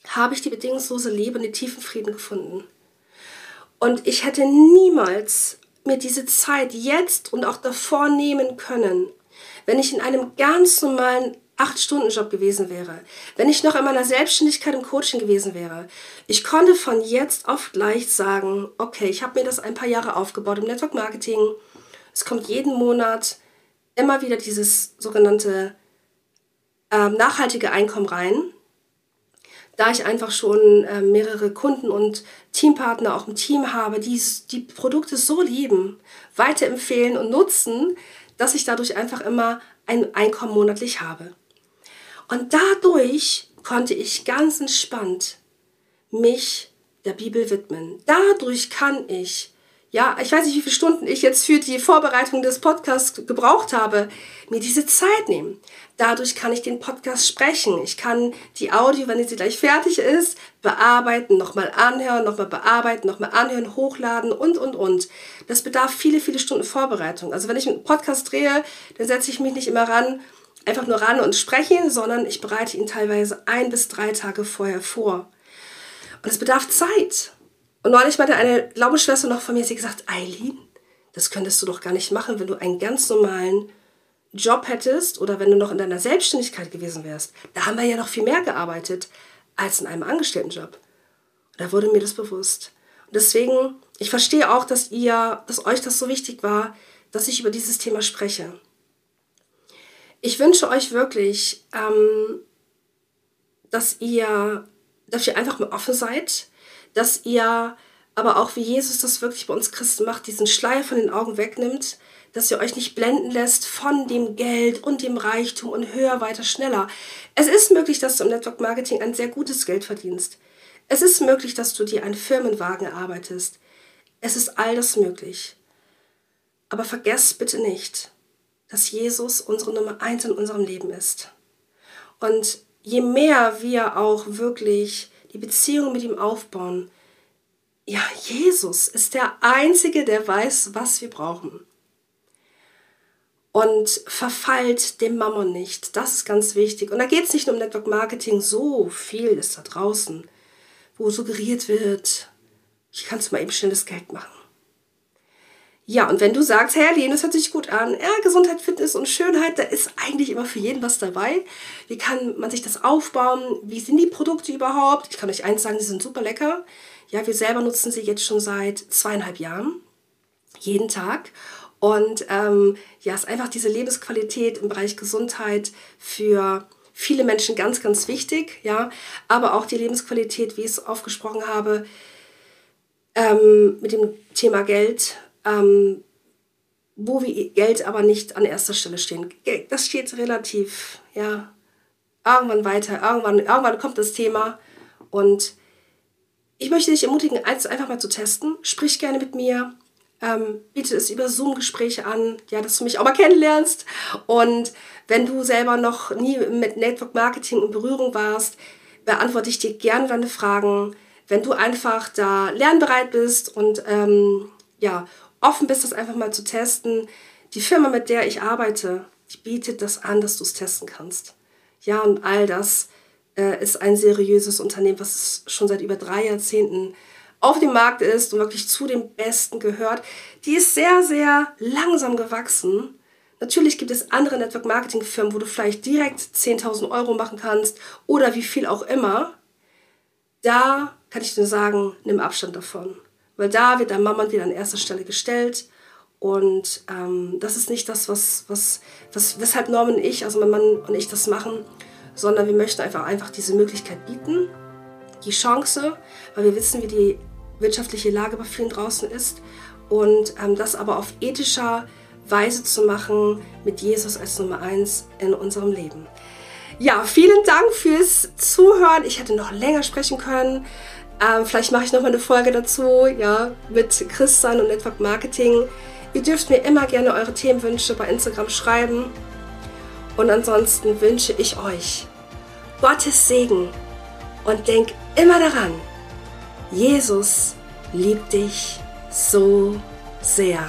habe ich die bedingungslose Liebe und den tiefen Frieden gefunden. Und ich hätte niemals mir diese Zeit jetzt und auch davor nehmen können, wenn ich in einem ganz normalen 8-Stunden-Job gewesen wäre, wenn ich noch in meiner Selbstständigkeit im Coaching gewesen wäre. Ich konnte von jetzt auf gleich sagen, okay, ich habe mir das ein paar Jahre aufgebaut im Network Marketing. Es kommt jeden Monat immer wieder dieses sogenannte äh, nachhaltige Einkommen rein. Da ich einfach schon äh, mehrere Kunden und Teampartner auch im Team habe, die die Produkte so lieben, weiterempfehlen und nutzen, dass ich dadurch einfach immer ein Einkommen monatlich habe. Und dadurch konnte ich ganz entspannt mich der Bibel widmen. Dadurch kann ich ja, ich weiß nicht, wie viele Stunden ich jetzt für die Vorbereitung des Podcasts gebraucht habe, mir diese Zeit nehmen. Dadurch kann ich den Podcast sprechen. Ich kann die Audio, wenn sie gleich fertig ist, bearbeiten, nochmal anhören, nochmal bearbeiten, nochmal anhören, hochladen und, und, und. Das bedarf viele, viele Stunden Vorbereitung. Also wenn ich einen Podcast drehe, dann setze ich mich nicht immer ran, einfach nur ran und spreche, sondern ich bereite ihn teilweise ein bis drei Tage vorher vor. Und es bedarf Zeit. Und neulich meinte eine Glaubensschwester noch von mir, sie gesagt, Eileen, das könntest du doch gar nicht machen, wenn du einen ganz normalen Job hättest oder wenn du noch in deiner Selbstständigkeit gewesen wärst. Da haben wir ja noch viel mehr gearbeitet als in einem Angestelltenjob. Da wurde mir das bewusst. Und deswegen, ich verstehe auch, dass ihr, dass euch das so wichtig war, dass ich über dieses Thema spreche. Ich wünsche euch wirklich, ähm, dass ihr, ihr einfach mal offen seid, dass ihr aber auch wie Jesus das wirklich bei uns Christen macht, diesen Schleier von den Augen wegnimmt, dass ihr euch nicht blenden lässt von dem Geld und dem Reichtum und höher, weiter, schneller. Es ist möglich, dass du im Network Marketing ein sehr gutes Geld verdienst. Es ist möglich, dass du dir einen Firmenwagen erarbeitest. Es ist all das möglich. Aber vergesst bitte nicht, dass Jesus unsere Nummer eins in unserem Leben ist. Und je mehr wir auch wirklich die Beziehung mit ihm aufbauen. Ja, Jesus ist der Einzige, der weiß, was wir brauchen. Und verfallt dem Mammon nicht. Das ist ganz wichtig. Und da geht es nicht nur um Network Marketing. So viel ist da draußen, wo suggeriert wird, ich kann mal eben schnelles Geld machen. Ja, und wenn du sagst, Herr Lene, das hört sich gut an, ja, Gesundheit, Fitness und Schönheit, da ist eigentlich immer für jeden was dabei. Wie kann man sich das aufbauen? Wie sind die Produkte überhaupt? Ich kann euch eins sagen, die sind super lecker. Ja, wir selber nutzen sie jetzt schon seit zweieinhalb Jahren. Jeden Tag. Und ähm, ja, ist einfach diese Lebensqualität im Bereich Gesundheit für viele Menschen ganz, ganz wichtig. Ja, aber auch die Lebensqualität, wie ich es aufgesprochen habe, ähm, mit dem Thema Geld ähm, wo wir Geld aber nicht an erster Stelle stehen. Das steht relativ, ja, irgendwann weiter, irgendwann, irgendwann kommt das Thema und ich möchte dich ermutigen, eins einfach mal zu testen. Sprich gerne mit mir, ähm, biete es über Zoom-Gespräche an, ja, dass du mich auch mal kennenlernst. Und wenn du selber noch nie mit Network Marketing in Berührung warst, beantworte ich dir gerne deine Fragen. Wenn du einfach da lernbereit bist und ähm, ja, offen bist, das einfach mal zu testen. Die Firma, mit der ich arbeite, die bietet das an, dass du es testen kannst. Ja, und all das äh, ist ein seriöses Unternehmen, was schon seit über drei Jahrzehnten auf dem Markt ist und wirklich zu den Besten gehört. Die ist sehr, sehr langsam gewachsen. Natürlich gibt es andere Network-Marketing-Firmen, wo du vielleicht direkt 10.000 Euro machen kannst oder wie viel auch immer. Da kann ich dir sagen, nimm Abstand davon. Weil da wird der Mammon wieder an erster Stelle gestellt. Und ähm, das ist nicht das, was, was, was, weshalb Norman und ich, also mein Mann und ich das machen, sondern wir möchten einfach, einfach diese Möglichkeit bieten, die Chance, weil wir wissen, wie die wirtschaftliche Lage bei vielen draußen ist und ähm, das aber auf ethischer Weise zu machen mit Jesus als Nummer eins in unserem Leben. Ja, vielen Dank fürs Zuhören. Ich hätte noch länger sprechen können. Ähm, vielleicht mache ich noch mal eine Folge dazu, ja, mit Christian und Network Marketing. Ihr dürft mir immer gerne eure Themenwünsche bei Instagram schreiben. Und ansonsten wünsche ich euch Gottes Segen und denk immer daran, Jesus liebt dich so sehr.